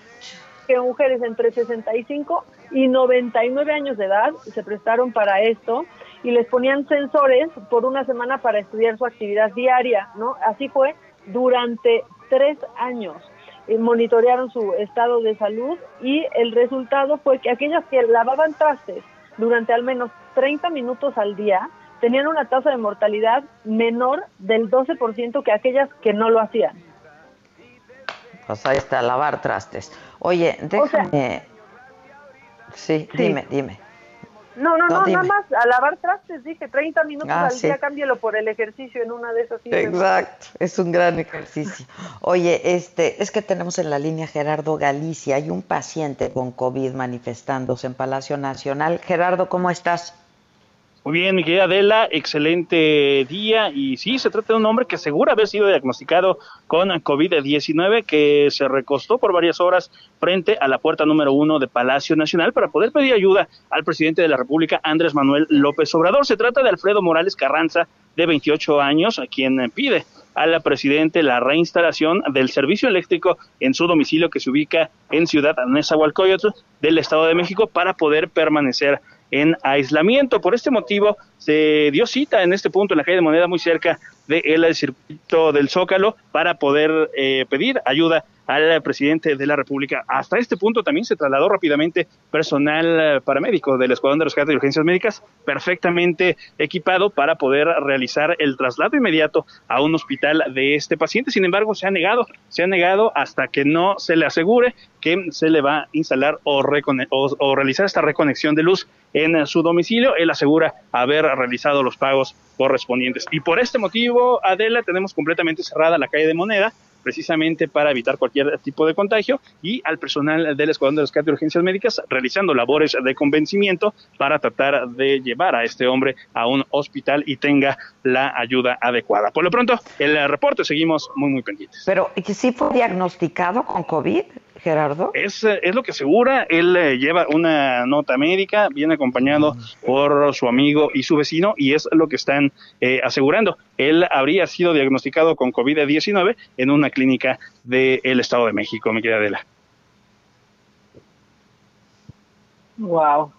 Speaker 13: que mujeres entre 65 y 99 años de edad se prestaron para esto y les ponían sensores por una semana para estudiar su actividad diaria, ¿no? Así fue durante tres años. Eh, monitorearon su estado de salud y el resultado fue que aquellas que lavaban trastes durante al menos 30 minutos al día tenían una tasa de mortalidad menor del 12% que aquellas que no lo hacían.
Speaker 2: Pues ahí está, lavar trastes. Oye, déjame. Sí, dime, dime.
Speaker 13: No, no,
Speaker 2: No,
Speaker 13: nada más a lavar trastes, dije 30 minutos
Speaker 2: Ah,
Speaker 13: al
Speaker 2: sí.
Speaker 13: día, cámbielo por el ejercicio en una de esas.
Speaker 2: Exacto, es un gran ejercicio. Oye, este, es que tenemos en la línea Gerardo Galicia, hay un paciente con COVID manifestándose en Palacio Nacional. Gerardo, ¿cómo estás?
Speaker 20: Muy bien, mi querida Adela, excelente día. Y sí, se trata de un hombre que seguro haber sido diagnosticado con COVID-19, que se recostó por varias horas frente a la puerta número uno de Palacio Nacional para poder pedir ayuda al presidente de la República, Andrés Manuel López Obrador. Se trata de Alfredo Morales Carranza, de 28 años, a quien pide al presidente la reinstalación del servicio eléctrico en su domicilio que se ubica en Ciudad Nezahualcóyotl del Estado de México para poder permanecer en aislamiento. Por este motivo se dio cita en este punto en la calle de Moneda muy cerca del circuito del Zócalo para poder eh, pedir ayuda al presidente de la República. Hasta este punto también se trasladó rápidamente personal paramédico del Escuadrón de Rescate y Urgencias Médicas, perfectamente equipado para poder realizar el traslado inmediato a un hospital de este paciente. Sin embargo, se ha negado, se ha negado hasta que no se le asegure que se le va a instalar o, o- o realizar esta reconexión de luz en su domicilio. Él asegura haber realizado los pagos correspondientes. Y por este motivo, Adela, tenemos completamente cerrada la calle de Moneda precisamente para evitar cualquier tipo de contagio y al personal del Escuadrón de Rescate y Urgencias Médicas realizando labores de convencimiento para tratar de llevar a este hombre a un hospital y tenga la ayuda adecuada. Por lo pronto, el reporte seguimos muy, muy pendientes.
Speaker 2: Pero, ¿y que sí fue diagnosticado con COVID, Gerardo?
Speaker 20: Es, eh, es lo que asegura, él eh, lleva una nota médica, viene acompañado por su amigo y su vecino y es lo que están eh, asegurando. Él habría sido diagnosticado con COVID-19 en una clínica del Estado de México, mi querida Adela.
Speaker 13: Wow.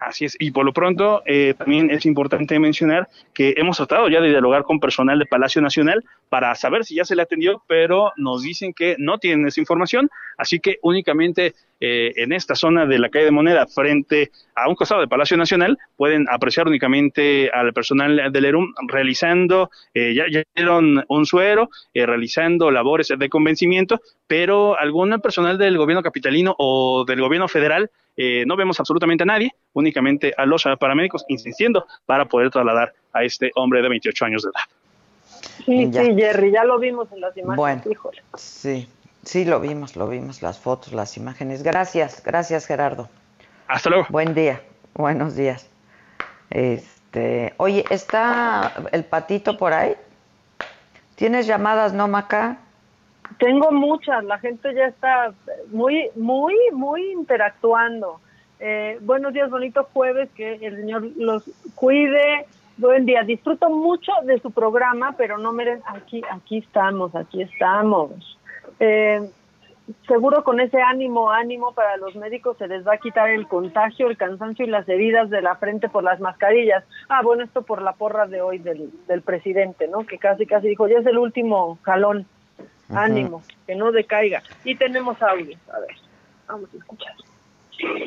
Speaker 20: Así es, y por lo pronto eh, también es importante mencionar que hemos tratado ya de dialogar con personal de Palacio Nacional para saber si ya se le atendió, pero nos dicen que no tienen esa información, así que únicamente eh, en esta zona de la calle de Moneda, frente a un costado del Palacio Nacional, pueden apreciar únicamente al personal del ERUM realizando, eh, ya, ya dieron un suero, eh, realizando labores de convencimiento, pero algún personal del gobierno capitalino o del gobierno federal eh, no vemos absolutamente a nadie, únicamente a los paramédicos insistiendo para poder trasladar a este hombre de 28 años de edad.
Speaker 13: Sí,
Speaker 2: Ya.
Speaker 13: sí, Jerry, ya lo vimos en las imágenes,
Speaker 2: Bueno.
Speaker 13: híjole.
Speaker 2: Sí, sí, lo vimos, lo vimos, las fotos, las imágenes. Gracias, gracias Gerardo.
Speaker 20: Hasta luego.
Speaker 2: Buen día, buenos días. Este, oye, ¿está el patito por ahí? ¿Tienes llamadas, no, Maca?
Speaker 13: Tengo muchas, la gente ya está muy, muy, muy interactuando. Eh, buenos días, bonito jueves, que el Señor los cuide. Buen día, disfruto mucho de su programa, pero no merecen. Aquí, aquí estamos, aquí estamos. Eh, seguro con ese ánimo, ánimo para los médicos se les va a quitar el contagio, el cansancio y las heridas de la frente por las mascarillas. Ah, bueno, esto por la porra de hoy del, del presidente, ¿no? Que casi, casi dijo, ya es el último jalón. Ánimo, que no decaiga. Y tenemos audio, a ver, vamos a escuchar.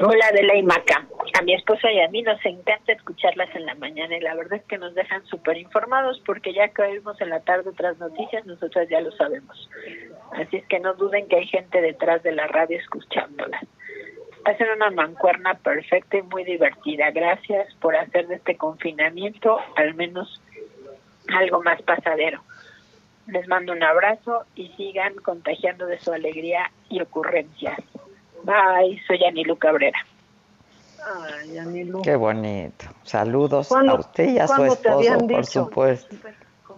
Speaker 21: Hola Adela y Maca. A mi esposa y a mí nos encanta escucharlas en la mañana y la verdad es que nos dejan súper informados porque ya que oímos en la tarde otras noticias, nosotras ya lo sabemos. Así es que no duden que hay gente detrás de la radio escuchándolas. Hacen una mancuerna perfecta y muy divertida. Gracias por hacer de este confinamiento al menos algo más pasadero. Les mando un abrazo y sigan contagiando de su alegría y ocurrencias. Bye, soy Anilu Cabrera.
Speaker 13: Ay, Anilu.
Speaker 2: Qué bonito. Saludos
Speaker 13: ¿Cuándo-
Speaker 2: a usted y a su esposo, por
Speaker 13: dicho?
Speaker 2: supuesto.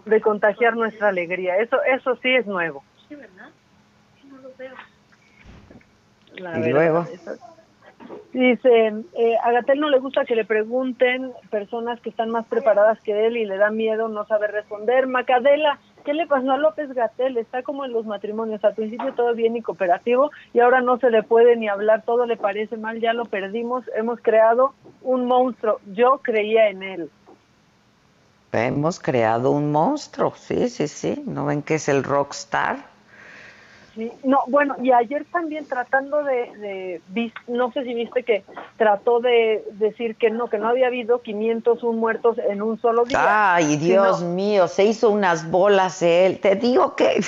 Speaker 13: De contagiar nuestra alegría. Eso, eso sí es nuevo.
Speaker 21: ¿Verdad? No lo veo.
Speaker 13: La
Speaker 2: Y
Speaker 13: verdad,
Speaker 2: luego,
Speaker 13: eso- Dice, eh, a Gatel no le gusta que le pregunten personas que están más preparadas que él y le da miedo no saber responder. Macadela, ¿qué le pasó a López Gatel? Está como en los matrimonios, al principio todo bien y cooperativo y ahora no se le puede ni hablar, todo le parece mal, ya lo perdimos, hemos creado un monstruo. Yo creía en él.
Speaker 2: hemos creado un monstruo. Sí, sí, sí. ¿No ven que es el rockstar?
Speaker 13: Sí, no, bueno, y ayer también tratando de, de no sé si viste que trató de decir que no, que no había habido 501 muertos en un solo día.
Speaker 2: Ay, Dios
Speaker 13: sino
Speaker 2: mío, se hizo unas bolas él. Te digo que...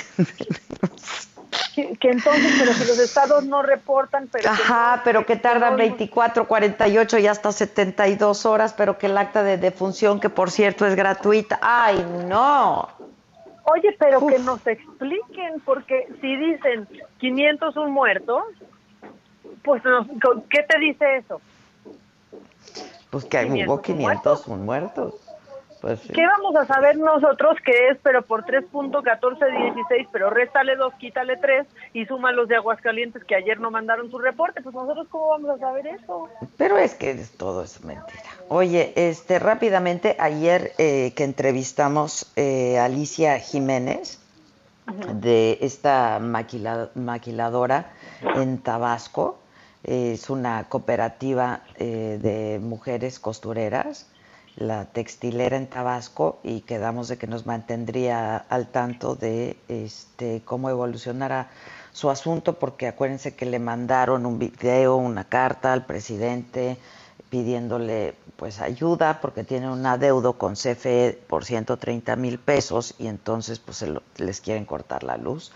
Speaker 13: Que, que entonces, pero si los estados no reportan, pero... que
Speaker 2: Ajá,
Speaker 13: no-
Speaker 2: pero que tardan
Speaker 13: no-
Speaker 2: 24, 48 y hasta 72 horas, pero que el acta de defunción, que por cierto es gratuita. Ay, no.
Speaker 13: Oye, pero que nos expliquen, porque si dicen 501 muertos, pues nos- ¿qué te dice eso?
Speaker 2: Pues que hubo 500 muertos. Pues sí.
Speaker 13: ¿Qué vamos a saber nosotros que es, pero por 3.1416, pero réstale 2, quítale 3 y suma los de Aguascalientes que ayer no mandaron su reporte? Pues nosotros, ¿cómo vamos a saber eso?
Speaker 2: Pero es que todo es mentira. Oye, este rápidamente, ayer eh, que entrevistamos eh, a Alicia Jiménez de esta maquila- maquiladora en Tabasco, eh, es una cooperativa eh, de mujeres costureras, la textilera en Tabasco, y quedamos de que nos mantendría al tanto de este cómo evolucionara su asunto, porque acuérdense que le mandaron un video, una carta al presidente pidiéndole pues ayuda porque tiene un adeudo con CFE por 130 mil pesos y entonces pues se lo- les quieren cortar la luz.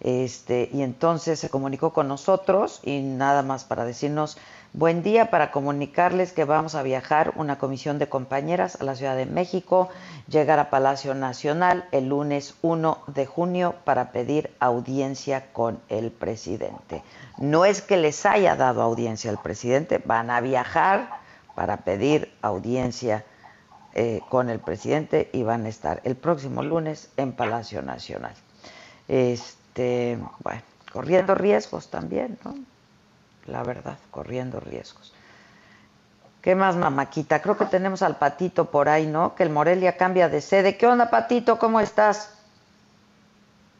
Speaker 2: Este, y entonces se comunicó con nosotros y nada más para decirnos buen día para comunicarles que vamos a viajar una comisión de compañeras a la Ciudad de México, llegar a Palacio Nacional el lunes 1 de junio para pedir audiencia con el presidente. No es que les haya dado audiencia al presidente, van a viajar para pedir audiencia eh, con el presidente y van a estar el próximo lunes en Palacio Nacional. Este, bueno, corriendo riesgos también, ¿no? La verdad, corriendo riesgos. ¿Qué más, mamáquita? Creo que tenemos al Patito por ahí, ¿no? Que el Morelia cambia de sede. ¿Qué onda, Patito? ¿Cómo estás?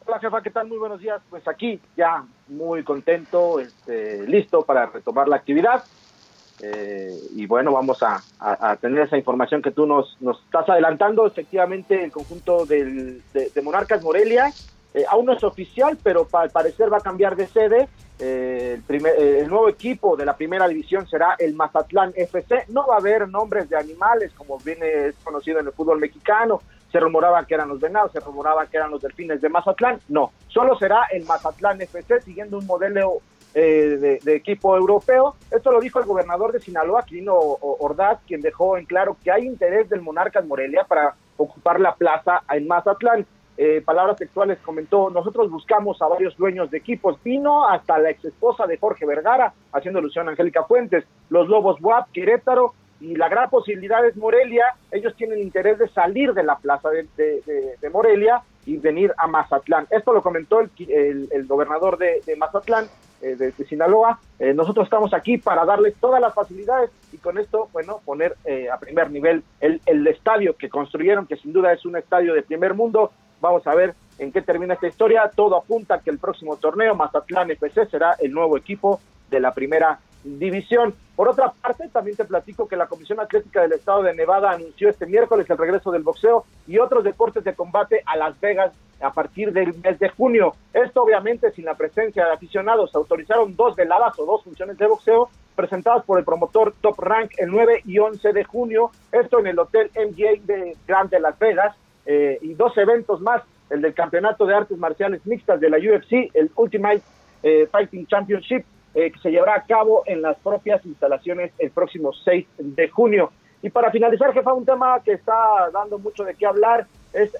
Speaker 22: Hola jefa, ¿qué tal? Muy buenos días. Pues aquí ya muy contento, este, listo para retomar la actividad. Eh, y bueno, vamos a, a- tener esa información que tú nos, nos estás adelantando. Efectivamente, el conjunto de Monarcas Morelia Eh, aún no es oficial, pero al parecer va a cambiar de sede. Eh, el, primer, eh, el nuevo equipo de la primera división será el Mazatlán FC. No va a haber nombres de animales como viene conocido en el fútbol mexicano. Se rumoraba que eran los venados, se rumoraba que eran los delfines de Mazatlán. No, solo será el Mazatlán FC siguiendo un modelo de, de, equipo europeo. Esto lo dijo el gobernador de Sinaloa, Quirino Ordaz, quien dejó en claro que hay interés del Monarcas Morelia para ocupar la plaza en Mazatlán. Eh, palabras textuales comentó, nosotros buscamos a varios dueños de equipos, vino hasta la ex esposa de Jorge Vergara, haciendo alusión a Angélica Fuentes, los Lobos WAP, Querétaro, y la gran posibilidad es Morelia, ellos tienen interés de salir de la plaza de, Morelia y venir a Mazatlán. Esto lo comentó el, gobernador de, Mazatlán, eh, de, Sinaloa. Eh, nosotros estamos aquí para darles todas las facilidades y con esto, bueno, poner a primer nivel el, el estadio que construyeron, que sin duda es un estadio de primer mundo, Vamos a ver en qué termina esta historia. Todo apunta a que el próximo torneo, Mazatlán FC, será el nuevo equipo de la primera división. Por otra parte, también te platico que la Comisión Atlética del Estado de Nevada anunció este miércoles el regreso del boxeo y otros deportes de combate a Las Vegas a partir del mes de junio. Esto obviamente sin la presencia de aficionados. Autorizaron dos veladas o dos funciones de boxeo presentadas por el promotor Top Rank el 9 y 11 de junio. Esto en el Hotel MGA de Grand de Las Vegas. Eh, y dos eventos más, el del Campeonato de Artes Marciales Mixtas de la UFC, el Ultimate eh, Fighting Championship, eh, que se llevará a cabo en las propias instalaciones el próximo 6 de junio. Y para finalizar, jefa, un tema que está dando mucho de qué hablar es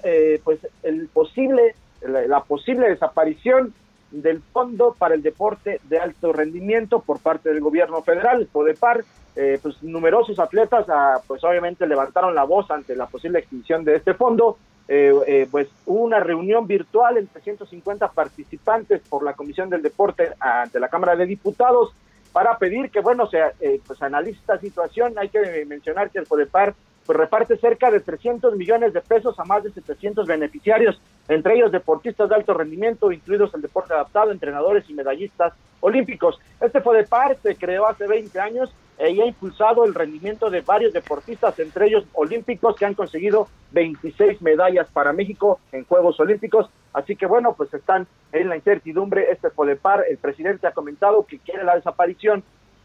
Speaker 22: pues el posible, la, posible desaparición del Fondo para el Deporte de Alto Rendimiento por parte del gobierno federal, el PODEPAR, eh, pues numerosos atletas ah, pues obviamente levantaron la voz ante la posible extinción de este fondo. Eh, eh, pues hubo una reunión virtual entre 150 participantes por la Comisión del Deporte ante la Cámara de Diputados para pedir que, bueno, se pues analice esta situación. Hay que mencionar que el PODEPAR pues reparte cerca de 300 millones de pesos a más de 700 beneficiarios, entre ellos deportistas de alto rendimiento, incluidos el deporte adaptado, entrenadores y medallistas olímpicos. Este fue de parte, creó hace 20 años eh, y ha impulsado el rendimiento de varios deportistas, entre ellos olímpicos, que han conseguido 26 medallas para México en Juegos Olímpicos. Así que bueno, pues están en la incertidumbre. Este FODEPAR, el presidente ha comentado que quiere la desaparición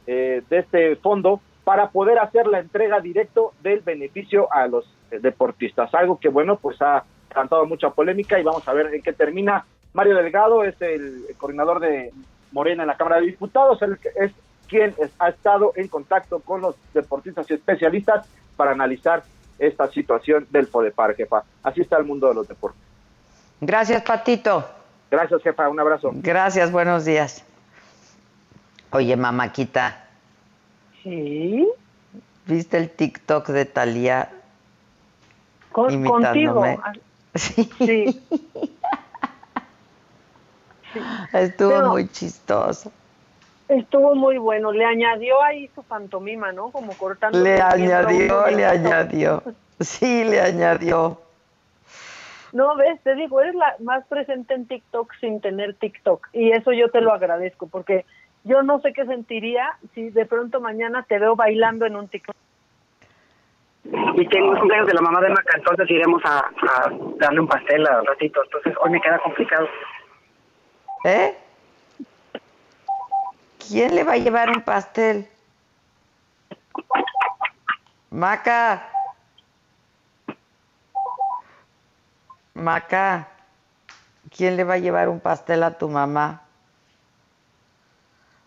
Speaker 22: eh, de este fondo para poder hacer la entrega directo del beneficio a los eh, deportistas. Algo que, bueno, pues ha cantado mucha polémica y vamos a ver en qué termina. Mario Delgado es el coordinador de Morena en la Cámara de Diputados, es quien ha estado en contacto con los deportistas y especialistas para analizar esta situación del Podepar, jefa. Así está el mundo de los deportes.
Speaker 2: Gracias, Patito.
Speaker 22: Gracias, jefa. Un abrazo.
Speaker 2: Gracias, buenos días. Oye, mamáquita,
Speaker 13: Sí.
Speaker 2: ¿Viste el TikTok de Talía?
Speaker 13: Con, contigo. Sí. sí.
Speaker 2: Estuvo muy chistoso.
Speaker 13: Estuvo muy bueno. Le añadió ahí su pantomima, ¿no? Como cortando.
Speaker 2: Le añadió, le añadió. Sí, le añadió.
Speaker 13: No, ves, te digo, eres la más presente en TikTok sin tener TikTok. Y eso yo te lo agradezco, porque yo no sé qué sentiría si de pronto mañana te veo bailando en un TikTok.
Speaker 23: Y tengo un cumpleaños de la mamá de Maca, entonces iremos a, darle un pastel al ratito. Entonces hoy me queda complicado.
Speaker 2: ¿Eh? ¿Quién le va a llevar un pastel? Maca. Maca. ¿Quién le va a llevar un pastel a tu mamá?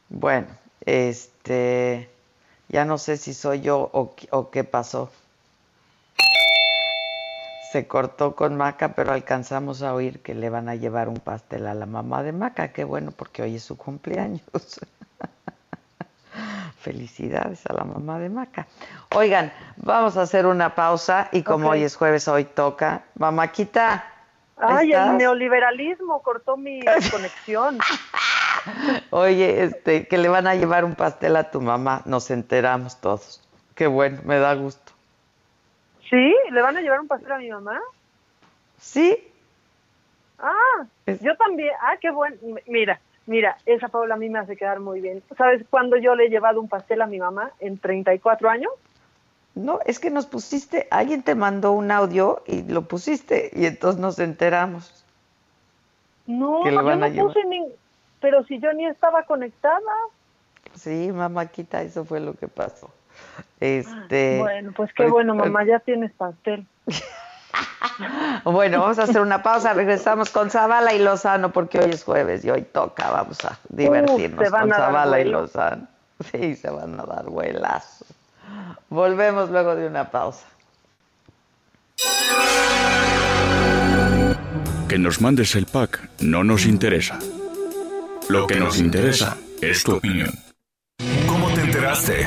Speaker 2: Bueno, este, ya no sé si soy yo o, qué pasó. Se cortó con Maca, pero alcanzamos a oír que le van a llevar un pastel a la mamá de Maca. Qué bueno, porque hoy es su cumpleaños. Felicidades a la mamá de Maca. Oigan, vamos a hacer una pausa y como hoy es jueves, hoy toca. Mamaquita.
Speaker 13: Ay, el neoliberalismo cortó mi conexión.
Speaker 2: Oye, este, que le van a llevar un pastel a tu mamá, nos enteramos todos. Qué bueno, me da gusto.
Speaker 13: ¿Sí? ¿Le van a llevar un pastel a mi mamá?
Speaker 2: Sí.
Speaker 13: Ah, yo también. Ah, qué bueno. Mira, mira, esa Paula a mí me hace quedar muy bien. ¿Sabes cuándo yo le he llevado un pastel a mi mamá? ¿En 34 años?
Speaker 2: No, es que nos pusiste, alguien te mandó un audio y lo pusiste y entonces nos enteramos.
Speaker 13: No,
Speaker 2: que le
Speaker 13: yo
Speaker 2: a
Speaker 13: no
Speaker 2: llevar.
Speaker 13: puse ni... Pero si yo ni estaba conectada.
Speaker 2: Sí, mamáquita, eso fue lo que pasó. Este,
Speaker 13: Bueno, pues qué bueno, mamá, ya tienes pastel.
Speaker 2: Bueno, vamos a hacer una pausa, regresamos con Zavala y Lozano porque hoy es jueves y hoy toca, vamos a divertirnos con Zavala y. Lozano. Sí, se van a dar vuelazos. Volvemos luego de una pausa.
Speaker 24: Que nos mandes el pack no nos interesa. Lo que nos interesa es tu opinión.
Speaker 11: ¿Cómo te enteraste?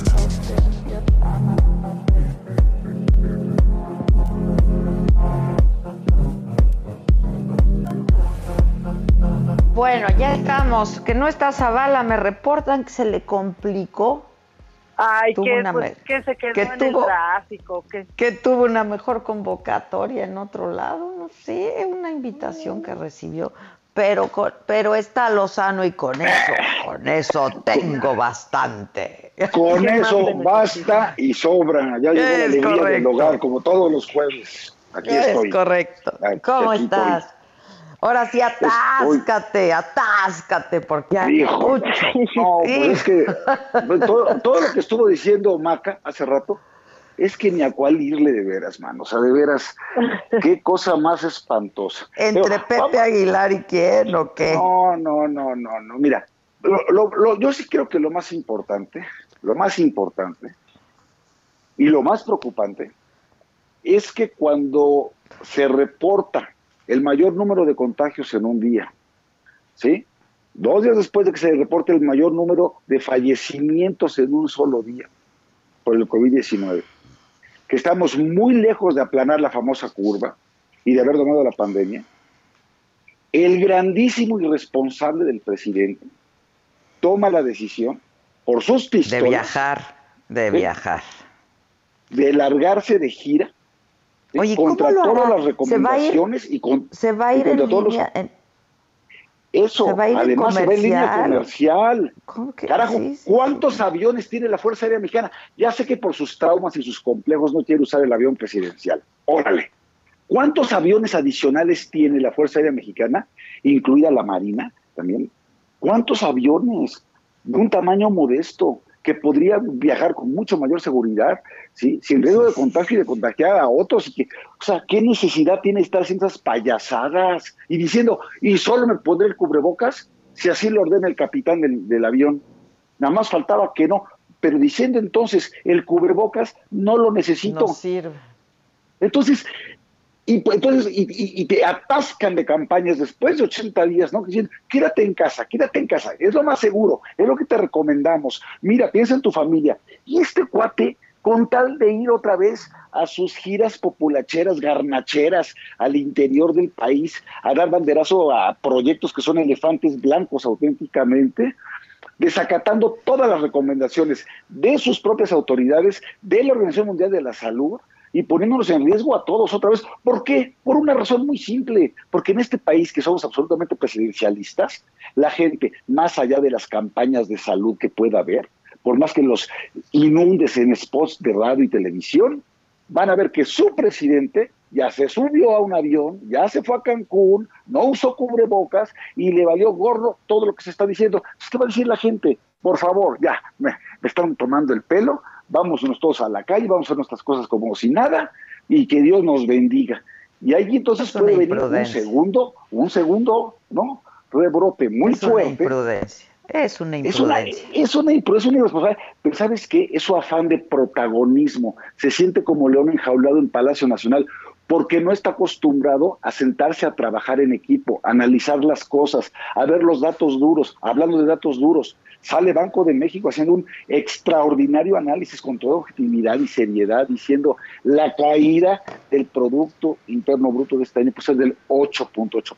Speaker 2: Bueno, ya estamos. Que no está Zavala, me reportan que se le complicó.
Speaker 13: Ay,
Speaker 2: Tuvo
Speaker 13: que,
Speaker 2: una
Speaker 13: pues, que se quedó
Speaker 2: que
Speaker 13: en
Speaker 2: tuvo-
Speaker 13: el tráfico. Que...
Speaker 2: que tuvo una mejor convocatoria en otro lado, no sé, una invitación que recibió, pero con- pero está Lozano y con eso, con eso tengo bastante.
Speaker 25: Con eso basta y sobra. Ya llegó la alegría del hogar, como todos los jueves. Aquí
Speaker 2: Es
Speaker 25: estoy.
Speaker 2: correcto. ¿Cómo
Speaker 25: aquí estoy.
Speaker 2: Ahora sí, atáscate, atáscate, porque hay
Speaker 25: Hijo,
Speaker 2: mucho.
Speaker 25: no, pues es que pues, todo, todo lo que estuvo diciendo Maca hace rato es que ni a cuál irle de veras, mano. O sea, de veras, qué cosa más espantosa.
Speaker 2: ¿Entre
Speaker 25: Pero,
Speaker 2: Pepe Aguilar y quién o qué?
Speaker 25: No, no, no, no, no. Mira, lo- lo- lo- yo sí creo que lo más importante, lo más importante y lo más preocupante es que cuando se reporta el mayor número de contagios en un día, ¿sí? Dos días después de que se reporte el mayor número de fallecimientos en un solo día por el COVID-19, que estamos muy lejos de aplanar la famosa curva y de haber domado la pandemia, el grandísimo irresponsable del presidente toma la decisión por sus
Speaker 2: De
Speaker 25: pistolas
Speaker 2: viajar, de
Speaker 25: Sí.
Speaker 2: viajar.
Speaker 25: de largarse de gira.
Speaker 2: Oye,
Speaker 25: contra
Speaker 2: ¿cómo lo
Speaker 25: todas
Speaker 2: hará?
Speaker 25: las
Speaker 2: ¿Se va a ir-
Speaker 25: recomendaciones y, con,
Speaker 2: Se va a
Speaker 25: y
Speaker 2: ir en
Speaker 25: contra todos los-
Speaker 2: en-
Speaker 25: Eso,
Speaker 2: se va a ir en
Speaker 25: además se va en línea
Speaker 2: comercial.
Speaker 25: Carajo,
Speaker 2: sí, sí,
Speaker 25: ¿cuántos aviones tiene la Fuerza Aérea Mexicana? Ya sé que por sus traumas y sus complejos no quiere usar el avión presidencial. Órale. ¿Cuántos aviones adicionales tiene la Fuerza Aérea Mexicana, incluida la Marina también? ¿Cuántos aviones de un tamaño modesto que podría viajar con mucho mayor seguridad, ¿sí? sin riesgo de contagio y de contagiar a otros? Y que, o sea, ¿qué necesidad tiene estar haciendo esas payasadas y diciendo, y solo me pondré el cubrebocas si así lo ordena el capitán del, del avión? Nada más faltaba que no, pero diciendo entonces, el cubrebocas no lo necesito.
Speaker 2: No sirve.
Speaker 25: Entonces, y, pues, entonces y, te atascan de campañas después de 80 días, ¿no? Diciendo, quédate en casa, quédate en casa, es lo más seguro, es lo que te recomendamos. Mira, piensa en tu familia. Y este cuate, con tal de ir otra vez a sus giras populacheras, garnacheras, al interior del país, a dar banderazo a proyectos que son elefantes blancos auténticamente, desacatando todas las recomendaciones de sus propias autoridades, de la Organización Mundial de la Salud y poniéndonos en riesgo a todos otra vez. ¿Por qué? Por una razón muy simple, porque en este país que somos absolutamente presidencialistas, la gente, más allá de las campañas de salud que pueda haber, por más que los inundes en spots de radio y televisión, van a ver que su presidente ya se subió a un avión, ya se fue a Cancún, no usó cubrebocas y le valió gorro todo lo que se está diciendo. ¿Qué va a decir la gente? Por favor, ya, me, me están tomando el pelo, vámonos todos a la calle, vamos a hacer nuestras cosas como si nada y que Dios nos bendiga. Y ahí entonces
Speaker 2: Es una
Speaker 25: puede venir un
Speaker 2: imprudencia.
Speaker 25: segundo, un segundo, ¿no? Rebrote muy
Speaker 2: Es una
Speaker 25: fuerte.
Speaker 2: imprudencia. Es una
Speaker 25: Es una,
Speaker 2: imprudencia.
Speaker 25: es una, impru- es una irresponsabilidad. Pero ¿sabes qué? Es su afán de protagonismo. Se siente como león enjaulado en Palacio Nacional porque no está acostumbrado a sentarse a trabajar en equipo, a analizar las cosas, a ver los datos duros. Hablando de datos duros, sale Banco de México haciendo un extraordinario análisis con toda objetividad y seriedad, diciendo la caída del Producto Interno Bruto de este año pues es del 8.8%.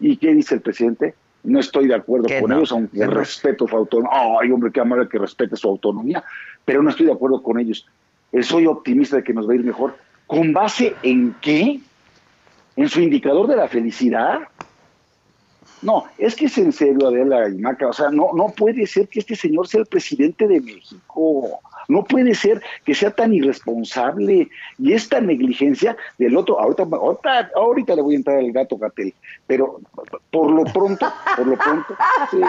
Speaker 25: ¿Y qué dice el presidente? No estoy de acuerdo con ellos, aunque respeto su autonomía. Ay, hombre, qué amable que respete su autonomía, pero no estoy de acuerdo con ellos. Eh, soy optimista de que nos va a ir mejor. ¿Con base en qué? ¿En su indicador de la felicidad? No, es que es en serio, Adela y Maca. O sea, no, no puede ser que este señor sea el presidente de México. No puede ser que sea tan irresponsable y esta negligencia del otro. Ahorita, ahorita, ahorita le voy a entrar al gato Gatel, pero por lo pronto, por lo pronto, sí,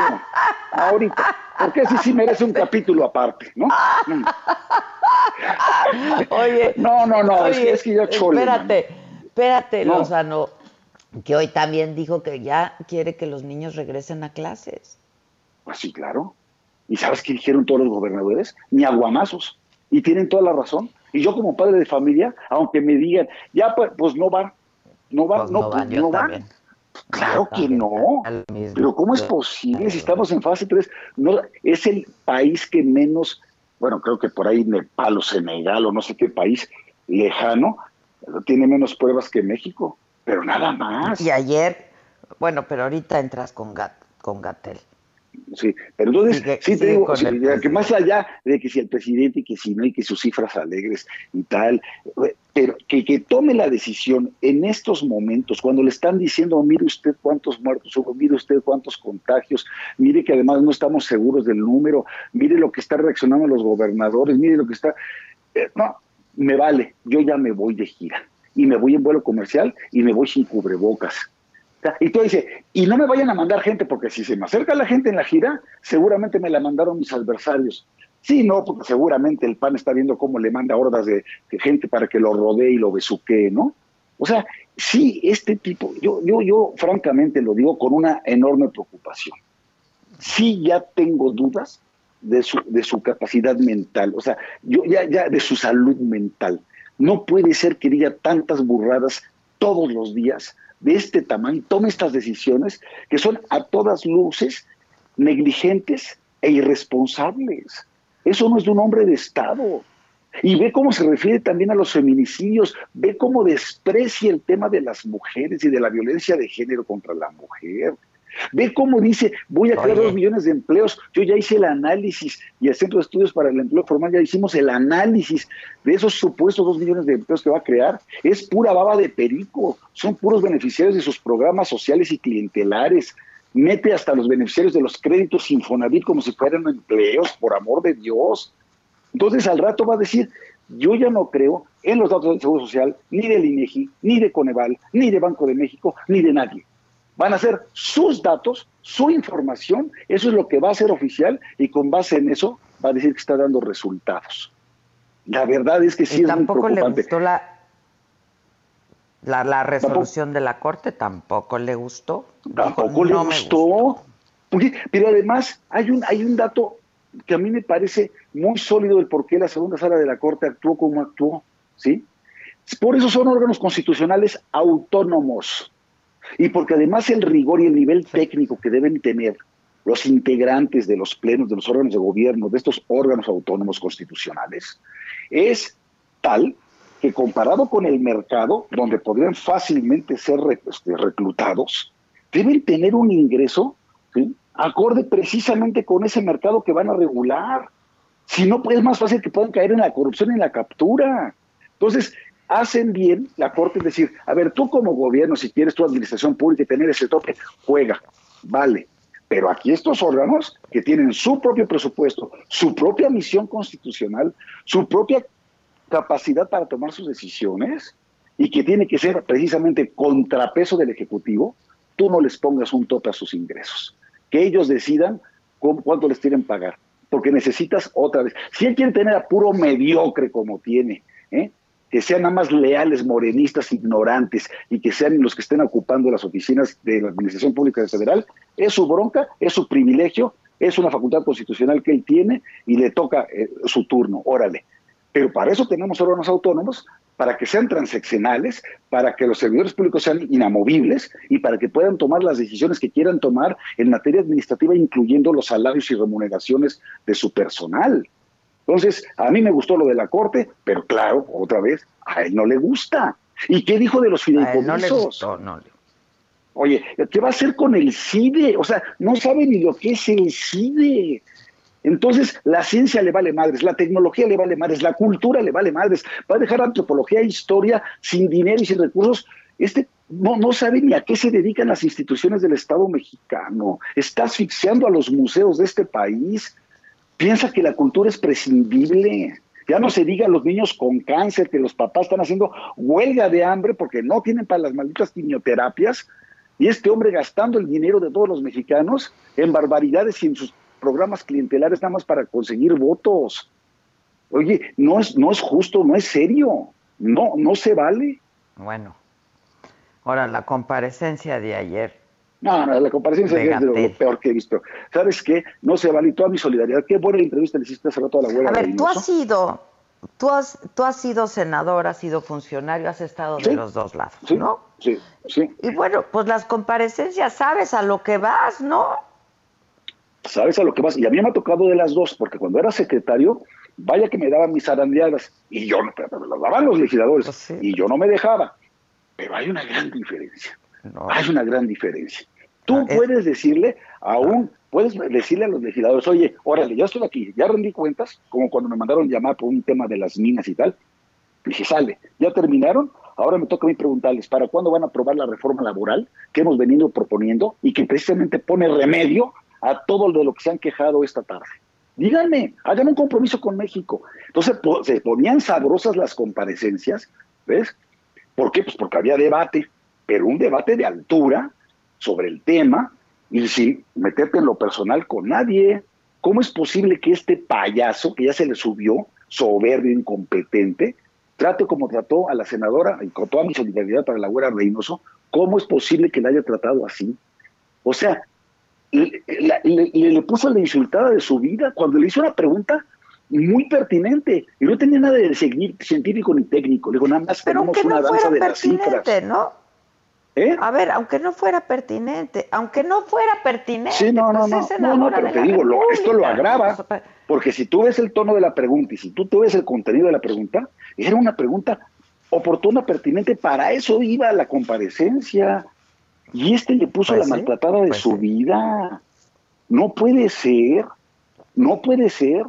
Speaker 25: ahorita, porque así sí merece un capítulo aparte, ¿no? Mm.
Speaker 2: Oye,
Speaker 25: no, no, no, es, que, es que yo chole.
Speaker 2: Espérate, espérate,
Speaker 25: No.
Speaker 2: Lozano, que hoy también dijo que ya quiere que los niños regresen a clases.
Speaker 25: Pues sí, claro. ¿Y sabes qué dijeron todos los gobernadores? Ni aguamazos. Y tienen toda la razón. Y yo como padre de familia, aunque me digan, ya pues, pues no van, no van,
Speaker 2: Pues
Speaker 25: no,
Speaker 2: no
Speaker 25: pues
Speaker 2: van, yo
Speaker 25: no van.
Speaker 2: también.
Speaker 25: Claro que no. Pero ¿cómo es posible si estamos en fase 3? No, es el país que menos, bueno, creo que por ahí Nepal o Senegal o no sé qué país lejano, tiene menos pruebas que México. Pero nada más.
Speaker 2: Y ayer, bueno, pero ahorita entras con, Gat, con Gatel.
Speaker 25: Sí, pero entonces, sí te digo, sí,
Speaker 2: el
Speaker 25: que más allá de que si el presidente y que si no y que sus cifras alegres y tal, pero que, que tome la decisión en estos momentos, cuando le están diciendo, mire usted cuántos muertos hubo, mire usted cuántos contagios, mire que además no estamos seguros del número, mire lo que están reaccionando los gobernadores, mire lo que está... eh, no, me vale, yo ya me voy de gira y me voy en vuelo comercial y me voy sin cubrebocas. Y tú dices, y no me vayan a mandar gente, porque si se me acerca la gente en la gira, seguramente me la mandaron mis adversarios. Sí, no, porque seguramente el PAN está viendo cómo le manda hordas de, de gente para que lo rodee y lo besuquee, ¿no? O sea, sí, este tipo, yo, yo, yo francamente lo digo con una enorme preocupación. Sí, ya tengo dudas de su, de su capacidad mental, o sea, yo ya, ya de su salud mental. No puede ser que diga tantas burradas todos los días de este tamaño, tome estas decisiones que son a todas luces negligentes e irresponsables. Eso no es de un hombre de Estado. Y ve cómo se refiere también a los feminicidios, ve cómo desprecia el tema de las mujeres y de la violencia de género contra la mujer. Ve cómo dice, voy a crear dos millones de empleos. Yo ya hice el análisis y el Centro de Estudios para el Empleo Formal ya hicimos el análisis de esos supuestos dos millones de empleos que va a crear. Es pura baba de perico. Son puros beneficiarios de sus programas sociales y clientelares. Mete hasta los beneficiarios de los créditos Infonavit como si fueran empleos, por amor de Dios. Entonces al rato va a decir, yo ya no creo en los datos del Seguro Social, ni del INEGI, ni de Coneval, ni de Banco de México, ni de nadie. Van a ser sus datos, su información, eso es lo que va a ser oficial y con base en eso va a decir que está dando resultados. La verdad es que sí
Speaker 2: y
Speaker 25: es muy
Speaker 2: tampoco le
Speaker 25: preocupante.
Speaker 2: gustó la, la, la resolución de la Corte, tampoco le gustó.
Speaker 25: Tampoco
Speaker 2: Dijo,
Speaker 25: le
Speaker 2: "No me
Speaker 25: gustó. Pero además hay un, hay un dato que a mí me parece muy sólido del por qué la segunda sala de la Corte actuó como actuó, ¿sí? Por eso son órganos constitucionales autónomos y porque además el rigor y el nivel técnico que deben tener los integrantes de los plenos, de los órganos de gobierno, de estos órganos autónomos constitucionales, es tal que comparado con el mercado, donde podrían fácilmente ser este, reclutados, deben tener un ingreso ¿sí? acorde precisamente con ese mercado que van a regular. Si no, pues es más fácil que puedan caer en la corrupción y en la captura. Entonces, hacen bien la Corte es decir, a ver, tú como gobierno, si quieres tu administración pública y tener ese tope, juega, vale. Pero aquí estos órganos que tienen su propio presupuesto, su propia misión constitucional, su propia capacidad para tomar sus decisiones y que tiene que ser precisamente contrapeso del Ejecutivo, tú no les pongas un tope a sus ingresos. Que ellos decidan cu- cuánto les quieren pagar. Porque necesitas otra vez. Si él quiere tener a puro mediocre como tiene, ¿eh? Que sean nada más leales, morenistas, ignorantes y que sean los que estén ocupando las oficinas de la Administración Pública Federal, es su bronca, es su privilegio, es una facultad constitucional que él tiene y le toca eh, su turno, órale. Pero para eso tenemos órganos autónomos, para que sean transaccionales, para que los servidores públicos sean inamovibles y para que puedan tomar las decisiones que quieran tomar en materia administrativa, incluyendo los salarios y remuneraciones de su personal. Entonces, a mí me gustó lo de la Corte, pero claro, otra vez, a él no le gusta. ¿Y qué dijo de los
Speaker 2: A él no le
Speaker 25: fideicomisos?
Speaker 2: gustó, no le-
Speaker 25: Oye, ¿qué va a hacer con el CIDE? O sea, no sabe ni lo que es el CIDE. Entonces, la ciencia le vale madres, la tecnología le vale madres, la cultura le vale madres. Va a dejar antropología e historia sin dinero y sin recursos. Este no, no sabe ni a qué se dedican las instituciones del Estado mexicano. Está asfixiando a los museos de este país. Piensa que la cultura es prescindible. Ya no se diga a los niños con cáncer que los papás están haciendo huelga de hambre porque no tienen para las malditas quimioterapias. Y este hombre gastando el dinero de todos los mexicanos en barbaridades y en sus programas clientelares nada más para conseguir votos. Oye, no es, no es justo, no es serio. No, no se vale.
Speaker 2: Bueno, ahora la comparecencia de ayer.
Speaker 25: No, no, la ayer es de lo, lo peor que he visto. ¿Sabes qué? No se vale toda mi solidaridad. Qué buena entrevista le hiciste hace rato a la abuela.
Speaker 2: A ver, tú has sido, tú has, tú has sido senador, has sido funcionario, has estado de
Speaker 25: Sí.
Speaker 2: los dos lados,
Speaker 25: Sí,
Speaker 2: ¿no?
Speaker 25: sí, sí.
Speaker 2: Y bueno, pues las comparecencias, sabes a lo que vas, ¿no?
Speaker 25: ¿Sabes a lo que vas? Y a mí me ha tocado de las dos, porque cuando era secretario, vaya que me daban mis zarandeadas, y yo, me las daban los legisladores,
Speaker 2: Pues
Speaker 25: y yo no me dejaba. Pero hay una gran diferencia. Hay una gran diferencia. Tú puedes decirle a un, puedes decirle a los legisladores, oye, órale, ya estoy aquí, ya rendí cuentas, como cuando me mandaron llamar por un tema de las minas y tal. Dije, sale, ya terminaron, ahora me toca a mí preguntarles, ¿para cuándo van a aprobar la reforma laboral que hemos venido proponiendo y que precisamente pone remedio a todo lo de lo que se han quejado esta tarde? Díganme, hagan un compromiso con México. Entonces po- se ponían sabrosas las comparecencias, ¿ves? ¿Por qué? Pues porque había debate, pero un debate de altura sobre el tema y sin meterte en lo personal con nadie. ¿Cómo es posible que este payaso, que ya se le subió, soberbio, incompetente, trate como trató a la senadora, y con toda mi solidaridad para la güera Reynoso, ¿cómo es posible que la haya tratado así? O sea, le, le- le- le puso la insultada de su vida cuando le hizo una pregunta muy pertinente y no tenía nada de seguir científico ni técnico. Le digo, nada más
Speaker 2: Pero
Speaker 25: tenemos
Speaker 2: aunque
Speaker 25: una
Speaker 2: no
Speaker 25: danza
Speaker 2: fuera
Speaker 25: de las cifras.
Speaker 2: ¿no?
Speaker 25: ¿Eh?
Speaker 2: A ver, aunque no fuera pertinente, aunque no fuera pertinente,
Speaker 25: Sí, no, no,
Speaker 2: pues
Speaker 25: no,
Speaker 2: es
Speaker 25: no, pero te digo, lo- esto lo agrava, porque si tú ves el tono de la pregunta y si tú te ves el contenido de la pregunta, era una pregunta oportuna, pertinente, para eso iba la comparecencia, y este le puso
Speaker 2: Pues
Speaker 25: la
Speaker 2: sí,
Speaker 25: maltratada de su vida. No puede ser, no puede ser,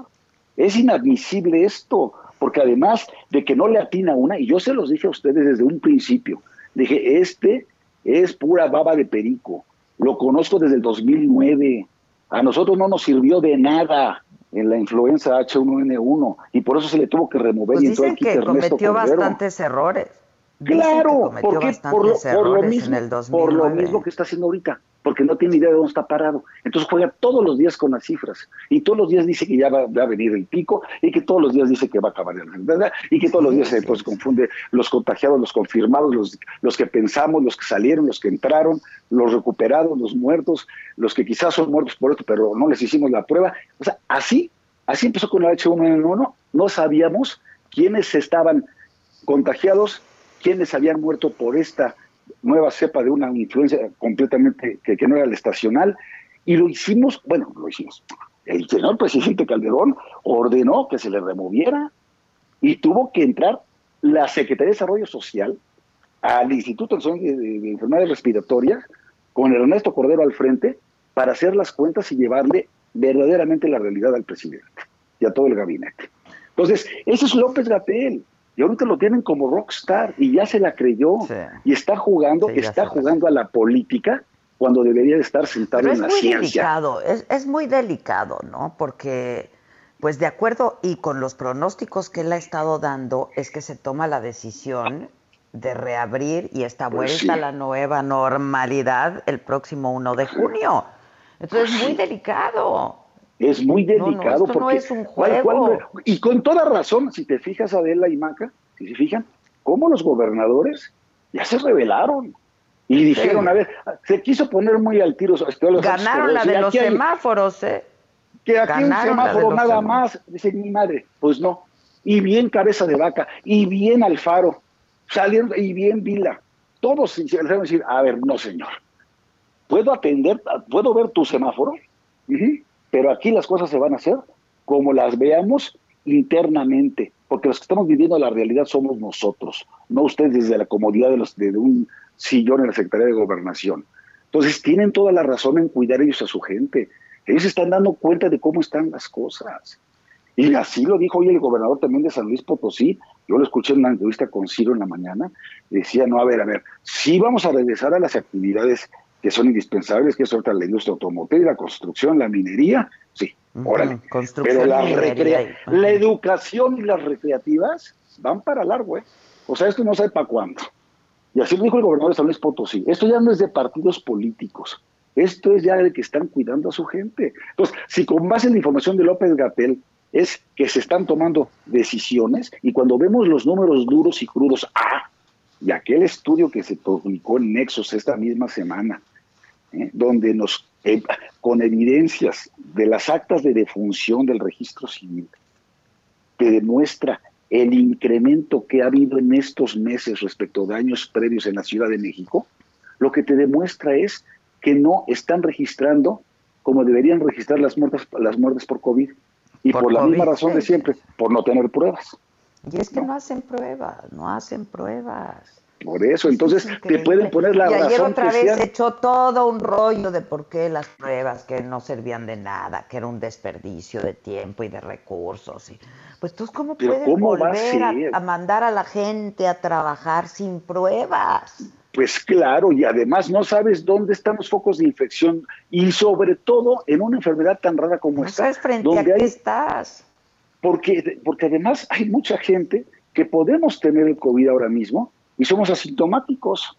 Speaker 25: es inadmisible esto, porque además de que no le atina una, y yo se los dije a ustedes desde un principio, dije, este es pura baba de perico, lo conozco desde el 2009, a nosotros no nos sirvió de nada en la influenza H1N1 y por eso se le tuvo que remover
Speaker 2: Pues
Speaker 25: y
Speaker 2: dicen
Speaker 25: aquí
Speaker 2: que
Speaker 25: Ernesto
Speaker 2: cometió
Speaker 25: Cordero.
Speaker 2: bastantes errores.
Speaker 25: Claro, porque por lo, por lo mismo,
Speaker 2: el
Speaker 25: por
Speaker 2: 2009.
Speaker 25: lo mismo que está haciendo ahorita, porque no tiene idea de dónde está parado. Entonces juega todos los días con las cifras y todos los días dice que ya va, va a venir el pico y que todos los días dice que va a acabar la enfermedad y que todos los días se pues, confunde los contagiados, los confirmados, los, los que pensamos, los que salieron, los que entraron, los recuperados, los muertos, los que quizás son muertos por esto, pero no les hicimos la prueba. O sea, así, así empezó con la H1N1, no sabíamos quiénes estaban contagiados, quiénes habían muerto por esta nueva cepa de una influencia completamente que, no era la estacional, y lo hicimos, bueno, lo hicimos. El señor presidente Calderón ordenó que se le removiera y tuvo que entrar la Secretaría de Desarrollo Social al Instituto de- de Enfermedades Respiratorias con Ernesto Cordero al frente para hacer las cuentas y llevarle verdaderamente la realidad al presidente y a todo el gabinete. Entonces, ese es López Gatel. Y ahorita lo tienen como rockstar y ya se la creyó. Y está jugando,
Speaker 2: Sí,
Speaker 25: está jugando a la política cuando debería de estar sentado
Speaker 2: Pero
Speaker 25: en
Speaker 2: es
Speaker 25: la
Speaker 2: muy
Speaker 25: ciencia.
Speaker 2: delicado, es, es muy delicado, ¿no? Porque, pues de acuerdo y con los pronósticos que él ha estado dando, es que se toma la decisión de reabrir y esta
Speaker 25: Pues
Speaker 2: vuelta
Speaker 25: sí.
Speaker 2: a la nueva normalidad el próximo 1 de junio. Entonces es muy delicado.
Speaker 25: Es muy
Speaker 2: No, no,
Speaker 25: porque
Speaker 2: es un
Speaker 25: ¿cuál- cuál-
Speaker 2: juego.
Speaker 25: y con toda razón, si te fijas Adela y Maca, si se fijan, cómo los gobernadores ya se rebelaron y dijeron,
Speaker 2: Sí.
Speaker 25: a ver, se quiso poner muy al tiro.
Speaker 2: Ganaron la de los semáforos, ¿eh?
Speaker 25: que aquí un
Speaker 2: Ganaron de
Speaker 25: semáforo nada
Speaker 2: semáforos.
Speaker 25: más, dice mi madre, pues no, y bien cabeza de vaca, y bien Alfaro, salieron, y bien Vila, todos se hicieron decir, a ver, no señor, puedo atender, puedo ver tu semáforo, pero aquí las cosas se van a hacer como las veamos internamente, porque los que estamos viviendo la realidad somos nosotros, no ustedes desde la comodidad de, un sillón en la Secretaría de Gobernación. Entonces tienen toda la razón en cuidar ellos a su gente. Ellos están dando cuenta de cómo están las cosas. Y así lo dijo hoy el gobernador también de San Luis Potosí. Yo lo escuché en una entrevista con Ciro en la mañana. Decía, no, a ver, a ver, sí vamos a regresar a las actividades que son indispensables, que es otra la industria automotriz, la construcción, la minería, sí, órale. Pero la, recrea- la educación y las recreativas van para largo, ¿eh? O sea, esto no sabe para cuándo. Y así lo dijo el gobernador de San Luis Potosí. Esto ya no es de partidos políticos. Esto es ya de que están cuidando a su gente. Entonces, si con base en la información de López Gatel es que se están tomando decisiones y cuando vemos los números duros y crudos, ah, y aquel estudio que se publicó en Nexos esta misma semana, ¿eh? donde nos, eh, con evidencias de las actas de defunción del registro civil, te demuestra el incremento que ha habido en estos meses respecto de años previos en la Ciudad de México, lo que te demuestra es que no están registrando como deberían registrar las muertes, las muertes por COVID. Y por,
Speaker 2: Por
Speaker 25: la misma razón de siempre, por no tener pruebas.
Speaker 2: Y es que no hacen pruebas, no hacen pruebas.
Speaker 25: Por eso, entonces te pueden poner la
Speaker 2: y ayer
Speaker 25: razón
Speaker 2: otra
Speaker 25: que
Speaker 2: vez
Speaker 25: sea.
Speaker 2: echó todo un rollo de por qué las pruebas que no servían de nada, que era un desperdicio de tiempo y de recursos. Y, pues entonces, ¿cómo
Speaker 25: Pero
Speaker 2: pueden
Speaker 25: ¿cómo a
Speaker 2: volver a, mandar a la gente a trabajar sin pruebas?
Speaker 25: Pues claro, y además no sabes dónde están los focos de infección y sobre todo en una enfermedad tan rara como
Speaker 2: No
Speaker 25: esta.
Speaker 2: sabes frente a qué
Speaker 25: hay-
Speaker 2: estás.
Speaker 25: porque, porque además hay mucha gente que podemos tener el COVID ahora mismo y somos asintomáticos,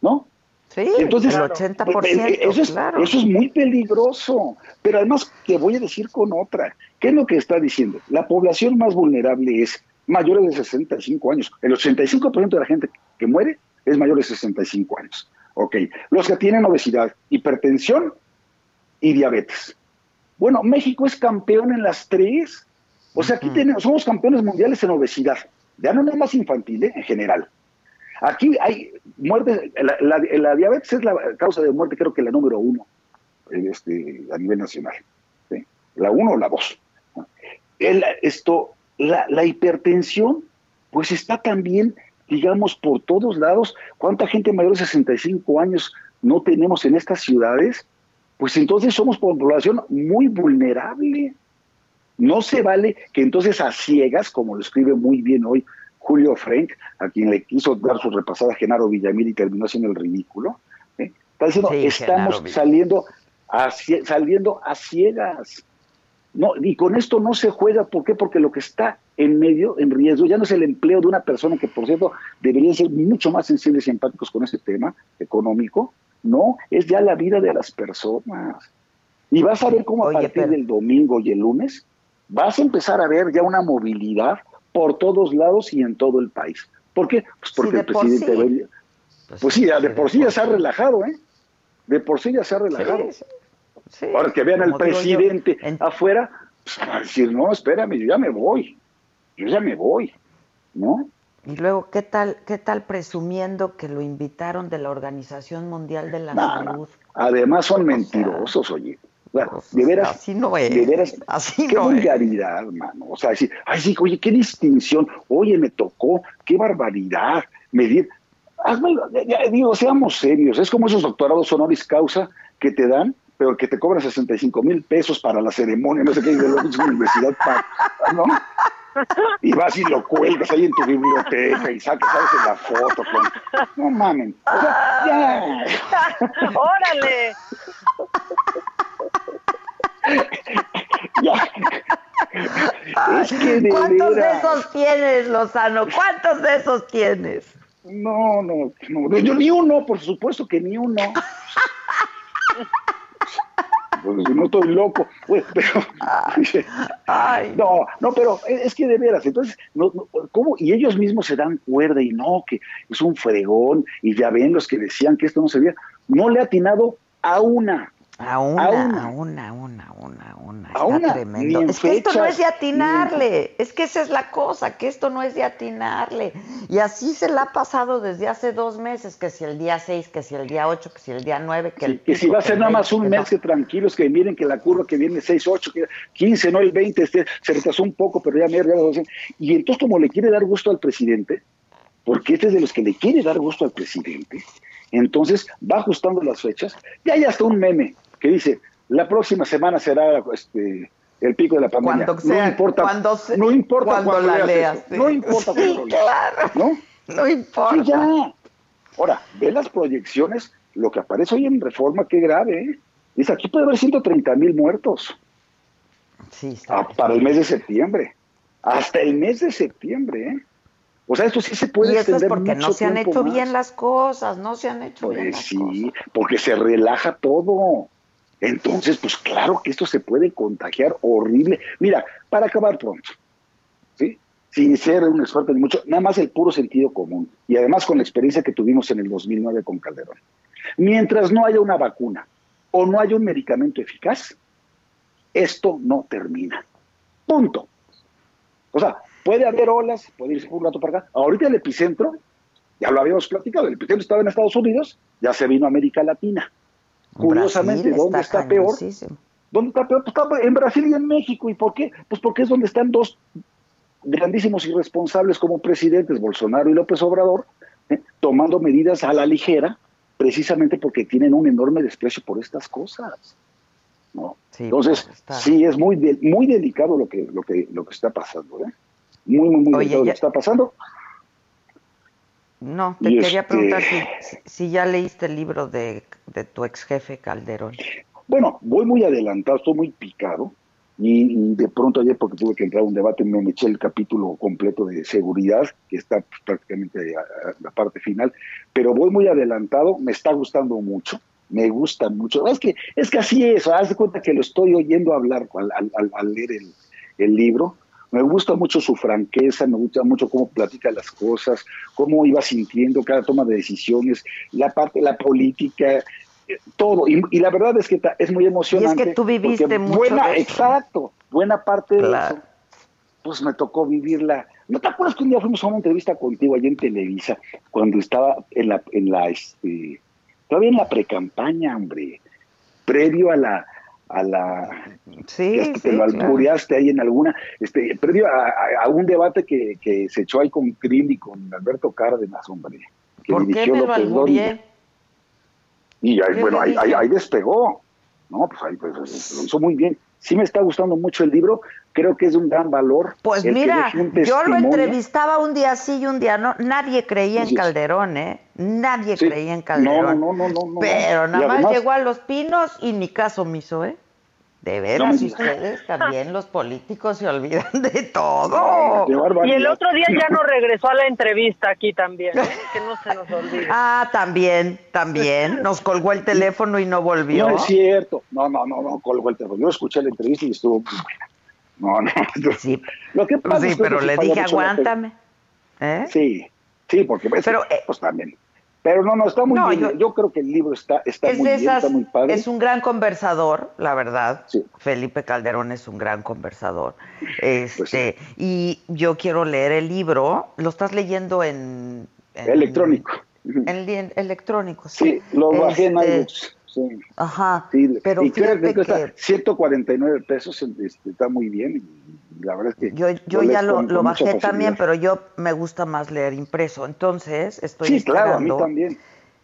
Speaker 25: ¿no?
Speaker 2: Sí,
Speaker 25: Entonces,
Speaker 2: el 80%,
Speaker 25: eh, eso es,
Speaker 2: claro.
Speaker 25: eso es muy peligroso. Pero además te voy a decir con otra. ¿Qué es lo que está diciendo? La población más vulnerable es mayores de 65 años. El 85% de la gente que muere es mayor de 65 años. Ok. Los que tienen obesidad, hipertensión y diabetes. Bueno, México es campeón en las tres. O sea, aquí tenemos, somos campeones mundiales en obesidad. Ya no nada más infantil, ¿eh? en general. Aquí hay muertes, la, diabetes es la causa de muerte, creo que la número uno eh, este, a nivel nacional. La uno o la dos. Esto, la, la hipertensión, pues está también, digamos, por todos lados. ¿Cuánta gente mayor de 65 años no tenemos en estas ciudades? Pues entonces somos población muy vulnerable. No se vale que entonces a ciegas, como lo escribe muy bien hoy Julio Frank, a quien le quiso dar su repasada a Genaro Villamil y terminó haciendo el ridículo, ¿eh? está diciendo,
Speaker 2: Sí,
Speaker 25: estamos saliendo a, saliendo a ciegas. No, y con esto no se juega, ¿por qué? Porque lo que está en medio, en riesgo, ya no es el empleo de una persona que, por cierto, deberían ser mucho más sensibles y empáticos con ese tema económico, no, es ya la vida de las personas. Y vas a ver cómo a
Speaker 2: Oye,
Speaker 25: partir
Speaker 2: pero-
Speaker 25: del domingo y el lunes vas a empezar a ver ya una movilidad por todos lados y en todo el país. ¿Por qué? Pues porque el
Speaker 2: por
Speaker 25: presidente...
Speaker 2: sí.
Speaker 25: Abel- Pues, sí, de por sí ya se ha relajado, ¿eh? De por sí ya se ha relajado.
Speaker 2: Sí, sí.
Speaker 25: Ahora que vean al
Speaker 2: yo,
Speaker 25: presidente afuera, pues, van a decir, no, espérame, yo ya me voy. Yo ya me voy, ¿no?
Speaker 2: Y luego, ¿qué tal, qué tal presumiendo que lo invitaron de la Organización Mundial de la
Speaker 25: no.
Speaker 2: Salud?
Speaker 25: Además son mentirosos, oye. O sea, de veras,
Speaker 2: así no es,
Speaker 25: de veras,
Speaker 2: así
Speaker 25: qué
Speaker 2: no es.
Speaker 25: vulgaridad, hermano. O sea, decir, ay, sí, oye, qué distinción. Oye, me tocó, qué barbaridad. Medir. Hazmelo, ya- ya, digo, seamos serios. Es como esos doctorados honoris causa que te dan, pero que te cobran 65 mil pesos para la ceremonia, no sé qué, de la universidad, pa- ¿no? Y vas y lo cuelgas ahí en tu biblioteca y sacas, sabes, la foto. Con... No mamen. O sea, ya.
Speaker 13: ¡Órale!
Speaker 25: Ya. Es que de
Speaker 2: ¿Cuántos de esos tienes, Lozano? ¿Cuántos de esos tienes?
Speaker 25: No, no, no. Yo ni uno, por supuesto que ni uno. Pues, no estoy loco, pues, pero no, no, pero es que de veras, entonces, no, no, ¿cómo? Y ellos mismos se dan cuerda y no, que es un fregón, y ya ven los que decían que esto no servía, no le ha atinado a una.
Speaker 2: A una,
Speaker 25: A
Speaker 2: a
Speaker 25: una.
Speaker 2: una, a una, una, una.
Speaker 25: A
Speaker 2: Está
Speaker 25: una,
Speaker 2: tremendo. Es que esto no es de atinarle, es que esa es la cosa, que esto no es de atinarle. Y así se la ha pasado desde hace dos meses, que si el día 6, que si el día 8, que si el día 9, que,
Speaker 25: Sí,
Speaker 2: el
Speaker 25: que si va a ser nada más
Speaker 2: 20,
Speaker 25: un
Speaker 2: que
Speaker 25: mes,
Speaker 2: no.
Speaker 25: que tranquilos, que miren que la curva que viene 6, 8, que 15, no el 20, este, se retrasó un poco, pero ya sea, Y entonces como le quiere dar gusto al presidente, porque este es de los que le quiere dar gusto al presidente, Entonces va ajustando las fechas y hay hasta un meme que dice, la próxima semana será este, el pico de la pandemia.
Speaker 2: Cuando sea-
Speaker 25: no importa,
Speaker 2: cuando se-
Speaker 25: no importa
Speaker 2: cuando
Speaker 25: cuando
Speaker 2: la
Speaker 25: leas
Speaker 2: sí.
Speaker 25: no importa
Speaker 2: Sí,
Speaker 25: cuando
Speaker 2: claro.
Speaker 25: ¿no?
Speaker 2: No importa.
Speaker 25: Sí, ya. Ahora, ve las proyecciones, lo que aparece hoy en Reforma, qué grave, ¿eh? Dice, aquí puede haber 130 mil muertos
Speaker 2: Sí, está.
Speaker 25: ah, para el mes de septiembre. Hasta el mes de septiembre, ¿eh? O sea, esto sí se puede
Speaker 2: y eso es porque no se han hecho
Speaker 25: más.
Speaker 2: bien las cosas, no se han hecho bien
Speaker 25: Pues
Speaker 2: las
Speaker 25: sí, porque se relaja todo. Entonces, pues claro que esto se puede contagiar horrible. Mira, para acabar pronto, ¿sí? Sin ser un experto ni mucho, nada más el puro sentido común. Y además con la experiencia que tuvimos en el 2009 con Calderón. Mientras no haya una vacuna o no haya un medicamento eficaz, esto no termina. Punto. O sea, puede haber olas, puede irse un rato para acá. Ahorita el epicentro, ya lo habíamos platicado, el epicentro estaba en Estados Unidos, ya se vino a América Latina. Curiosamente,
Speaker 2: Brasil
Speaker 25: ¿dónde
Speaker 2: está
Speaker 25: está, peor? ¿Dónde está peor? Pues está en Brasil y en México. ¿Y por qué? Pues porque es donde están dos grandísimos irresponsables como presidentes, Bolsonaro y López Obrador, ¿eh? tomando medidas a la ligera, precisamente porque tienen un enorme desprecio por estas cosas. ¿no? Entonces,
Speaker 2: pues,
Speaker 25: sí, es muy, de- muy delicado lo que, lo, que, lo que está pasando. ¿eh? Muy, muy, muy
Speaker 2: Oye,
Speaker 25: delicado lo que está pasando.
Speaker 2: No, te
Speaker 25: Y
Speaker 2: quería
Speaker 25: este-
Speaker 2: preguntar si, ya leíste el libro de, de tu ex jefe Calderón.
Speaker 25: Bueno, voy muy adelantado, estoy muy picado. Y, y de pronto ayer, porque tuve que entrar a un debate, me eché el capítulo completo de seguridad, que está pues, prácticamente a, a la parte final. Pero voy muy adelantado, me está gustando mucho, me gusta mucho. Es que, es que así es, haz de cuenta que lo estoy oyendo hablar al, al- al- al leer el, el libro. Me gusta mucho su franqueza, me gusta mucho cómo platica las cosas, cómo iba sintiendo cada toma de decisiones, la parte, la política, eh, todo. Y, y la verdad es que es muy emocionante.
Speaker 2: tú viviste mucho
Speaker 25: Buena,
Speaker 2: de eso.
Speaker 25: exacto, buena parte de eso. Pues me tocó vivirla. ¿No te acuerdas que un día fuimos a una entrevista contigo allá en Televisa, cuando estaba en la, en la, este, todavía en la precampaña, hombre, previo a la, a la,
Speaker 2: Sí,
Speaker 25: te lo
Speaker 2: claro.
Speaker 25: albureaste ahí en alguna, este, previo a, a- a un debate que, que se echó ahí con Krill y con Alberto Cárdenas, hombre. Que
Speaker 2: ¿Por qué
Speaker 25: dirigió
Speaker 2: lo
Speaker 25: López? Dóriga. Y ahí,
Speaker 2: ¿Qué
Speaker 25: bueno, ahí, ahí, ahí despegó. No, pues ahí pues, lo hizo muy bien. Sí me está gustando mucho el libro, creo que es de un gran valor.
Speaker 2: Pues mira, yo lo entrevistaba un día sí y un día no. Nadie creía en. Calderón, ¿eh? Nadie
Speaker 25: Sí.
Speaker 2: creía en Calderón.
Speaker 25: no, no, no, no, no.
Speaker 2: Pero nada más llegó a Los Pinos y ni caso me hizo, ¿eh? De veras, ustedes también, los políticos, se olvidan de todo.
Speaker 13: Y el otro día ya no regresó a la entrevista aquí también, ¿eh? que no se nos olvide.
Speaker 2: Ah, también, también. Nos colgó el teléfono y no volvió.
Speaker 25: No es cierto. No, no, no, no, colgó el teléfono. Yo escuché la entrevista y estuvo muy buena. No, no.
Speaker 2: Sí,
Speaker 25: Lo que pasa
Speaker 2: sí
Speaker 25: es que
Speaker 2: pero le dije, aguántame. ¿Eh?
Speaker 25: Sí, sí, porque pues,
Speaker 2: Pero, eh,
Speaker 25: pues también. Pero no, no, está muy
Speaker 2: No,
Speaker 25: bien.
Speaker 2: yo-
Speaker 25: Yo, creo que el libro está, está
Speaker 2: es
Speaker 25: muy bien,
Speaker 2: esas,
Speaker 25: está muy padre.
Speaker 2: es un gran conversador, la verdad.
Speaker 25: Sí.
Speaker 2: Felipe Calderón es un gran conversador.
Speaker 25: Pues
Speaker 2: Este, y yo quiero leer el libro. ¿Lo estás leyendo en, en-
Speaker 25: Electrónico.
Speaker 2: En, electrónico, sí.
Speaker 25: Sí, lo bajé en
Speaker 2: Este,
Speaker 25: iBooks. Sí.
Speaker 2: Ajá.
Speaker 25: Sí,
Speaker 2: pero
Speaker 25: y creo que cuesta
Speaker 2: que
Speaker 25: 149 pesos, este, está muy bien. Y la verdad es que.
Speaker 2: yo, yo ya lo, lo bajé también, pero yo me gusta más leer impreso. Entonces, estoy
Speaker 25: Sí, claro, a mí también.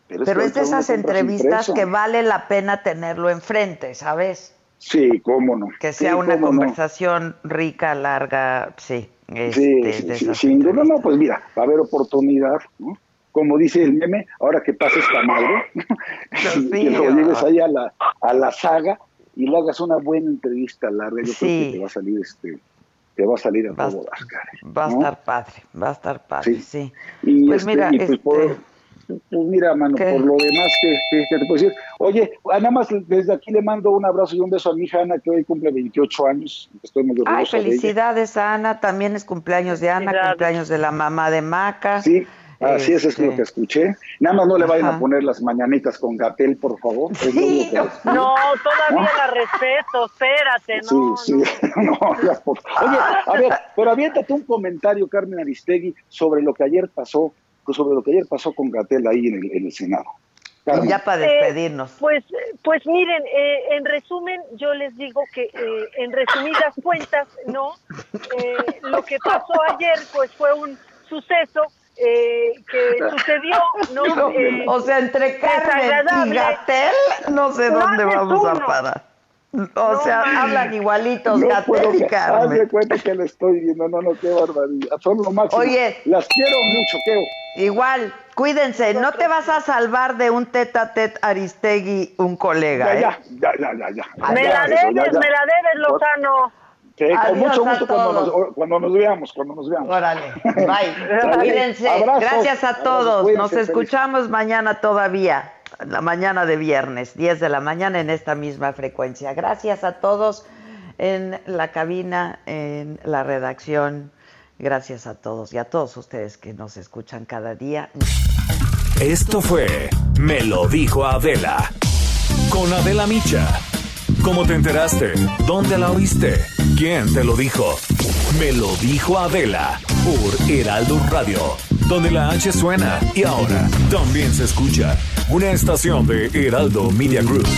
Speaker 25: Pero,
Speaker 2: es de esas entrevistas
Speaker 25: impreso.
Speaker 2: que vale la pena tenerlo enfrente, ¿sabes?
Speaker 25: Sí, cómo no.
Speaker 2: Que
Speaker 25: Sí,
Speaker 2: sea una
Speaker 25: no.
Speaker 2: conversación rica, larga, sí.
Speaker 25: Sí,
Speaker 2: este,
Speaker 25: sí, sí, sin duda, no, pues mira, va a haber oportunidad, ¿no? Como dice el meme, ahora que pase esta madre, que lleves ahí a la, a la saga y le hagas una buena entrevista larga, yo creo
Speaker 2: Sí.
Speaker 25: que te va a salir este, te va a salir a
Speaker 2: Va
Speaker 25: todo dar,
Speaker 2: Va a
Speaker 25: ¿no?
Speaker 2: estar padre, va a estar padre,
Speaker 25: Sí.
Speaker 2: sí.
Speaker 25: Y,
Speaker 2: Pues
Speaker 25: este,
Speaker 2: mira,
Speaker 25: y pues, por,
Speaker 2: este-
Speaker 25: pues mira, mano,
Speaker 2: ¿Qué?
Speaker 25: por lo demás que, que- que te puedo decir, oye, ah, nada más desde aquí le mando un abrazo y un beso a mi hija Ana, que hoy cumple 28 años, estoy muy orgulloso
Speaker 2: Ay,
Speaker 25: de ella.
Speaker 2: felicidades, Ana. También es cumpleaños de Ana, cumpleaños de la mamá de Maca.
Speaker 25: Sí, así es, es lo que escuché. Nada más no le vayan
Speaker 2: Ajá.
Speaker 25: a poner las mañanitas con Gatel, por favor. Es lo que.
Speaker 13: No, todavía
Speaker 25: ¿No?
Speaker 13: la respeto, espérate,
Speaker 25: Sí,
Speaker 13: no.
Speaker 25: sí. No, ya, por- Oye, a ver, pero aviéntate un comentario, Carmen Aristegui, sobre lo que ayer pasó, sobre lo que ayer pasó con Gatel ahí en el, en el Senado. Carmen.
Speaker 2: Ya para
Speaker 13: Eh,
Speaker 2: despedirnos.
Speaker 13: Pues, pues miren, eh, en resumen, yo les digo que eh, en resumidas cuentas, ¿no? Eh, lo que pasó ayer, pues fue un suceso eh, que sucedió, ¿no? Eh,
Speaker 2: o sea, entre Carmen y. Gatel, no sé dónde vamos a parar. O sea, hablan igualitos
Speaker 25: No
Speaker 2: Gatel y.
Speaker 25: Haz
Speaker 2: Carmen.
Speaker 25: de cuenta que la estoy viendo. No, no, qué barbaridad. Son lo máximo.
Speaker 2: Oye.
Speaker 25: Las quiero mucho, qué.
Speaker 2: Igual, cuídense, no te vas a salvar de un tete a tete Aristegui, un colega,
Speaker 25: Ya,
Speaker 2: ¿eh?
Speaker 25: ya, ya, ya, ya, ya.
Speaker 13: Me
Speaker 25: Ya,
Speaker 13: la debes,
Speaker 25: ya.
Speaker 13: me la debes, Lozano.
Speaker 25: Que con mucho gusto cuando nos, cuando nos veamos, cuando nos veamos.
Speaker 2: Órale, bye. Cuídense.
Speaker 25: Abrazos.
Speaker 2: Gracias a todos.
Speaker 25: cuídense,
Speaker 2: Nos
Speaker 25: feliz.
Speaker 2: escuchamos mañana todavía, la mañana de viernes, 10 de la mañana en esta misma frecuencia. Gracias a todos en la cabina, en la redacción. Gracias a todos y a todos ustedes que nos escuchan cada día.
Speaker 11: Esto fue Me lo dijo Adela. Con Adela Micha. ¿Cómo te enteraste? ¿Dónde la oíste? ¿Quién te lo dijo? Me lo dijo Adela por Heraldo Radio, donde la H suena y ahora también se escucha. Una estación de Heraldo Media Group.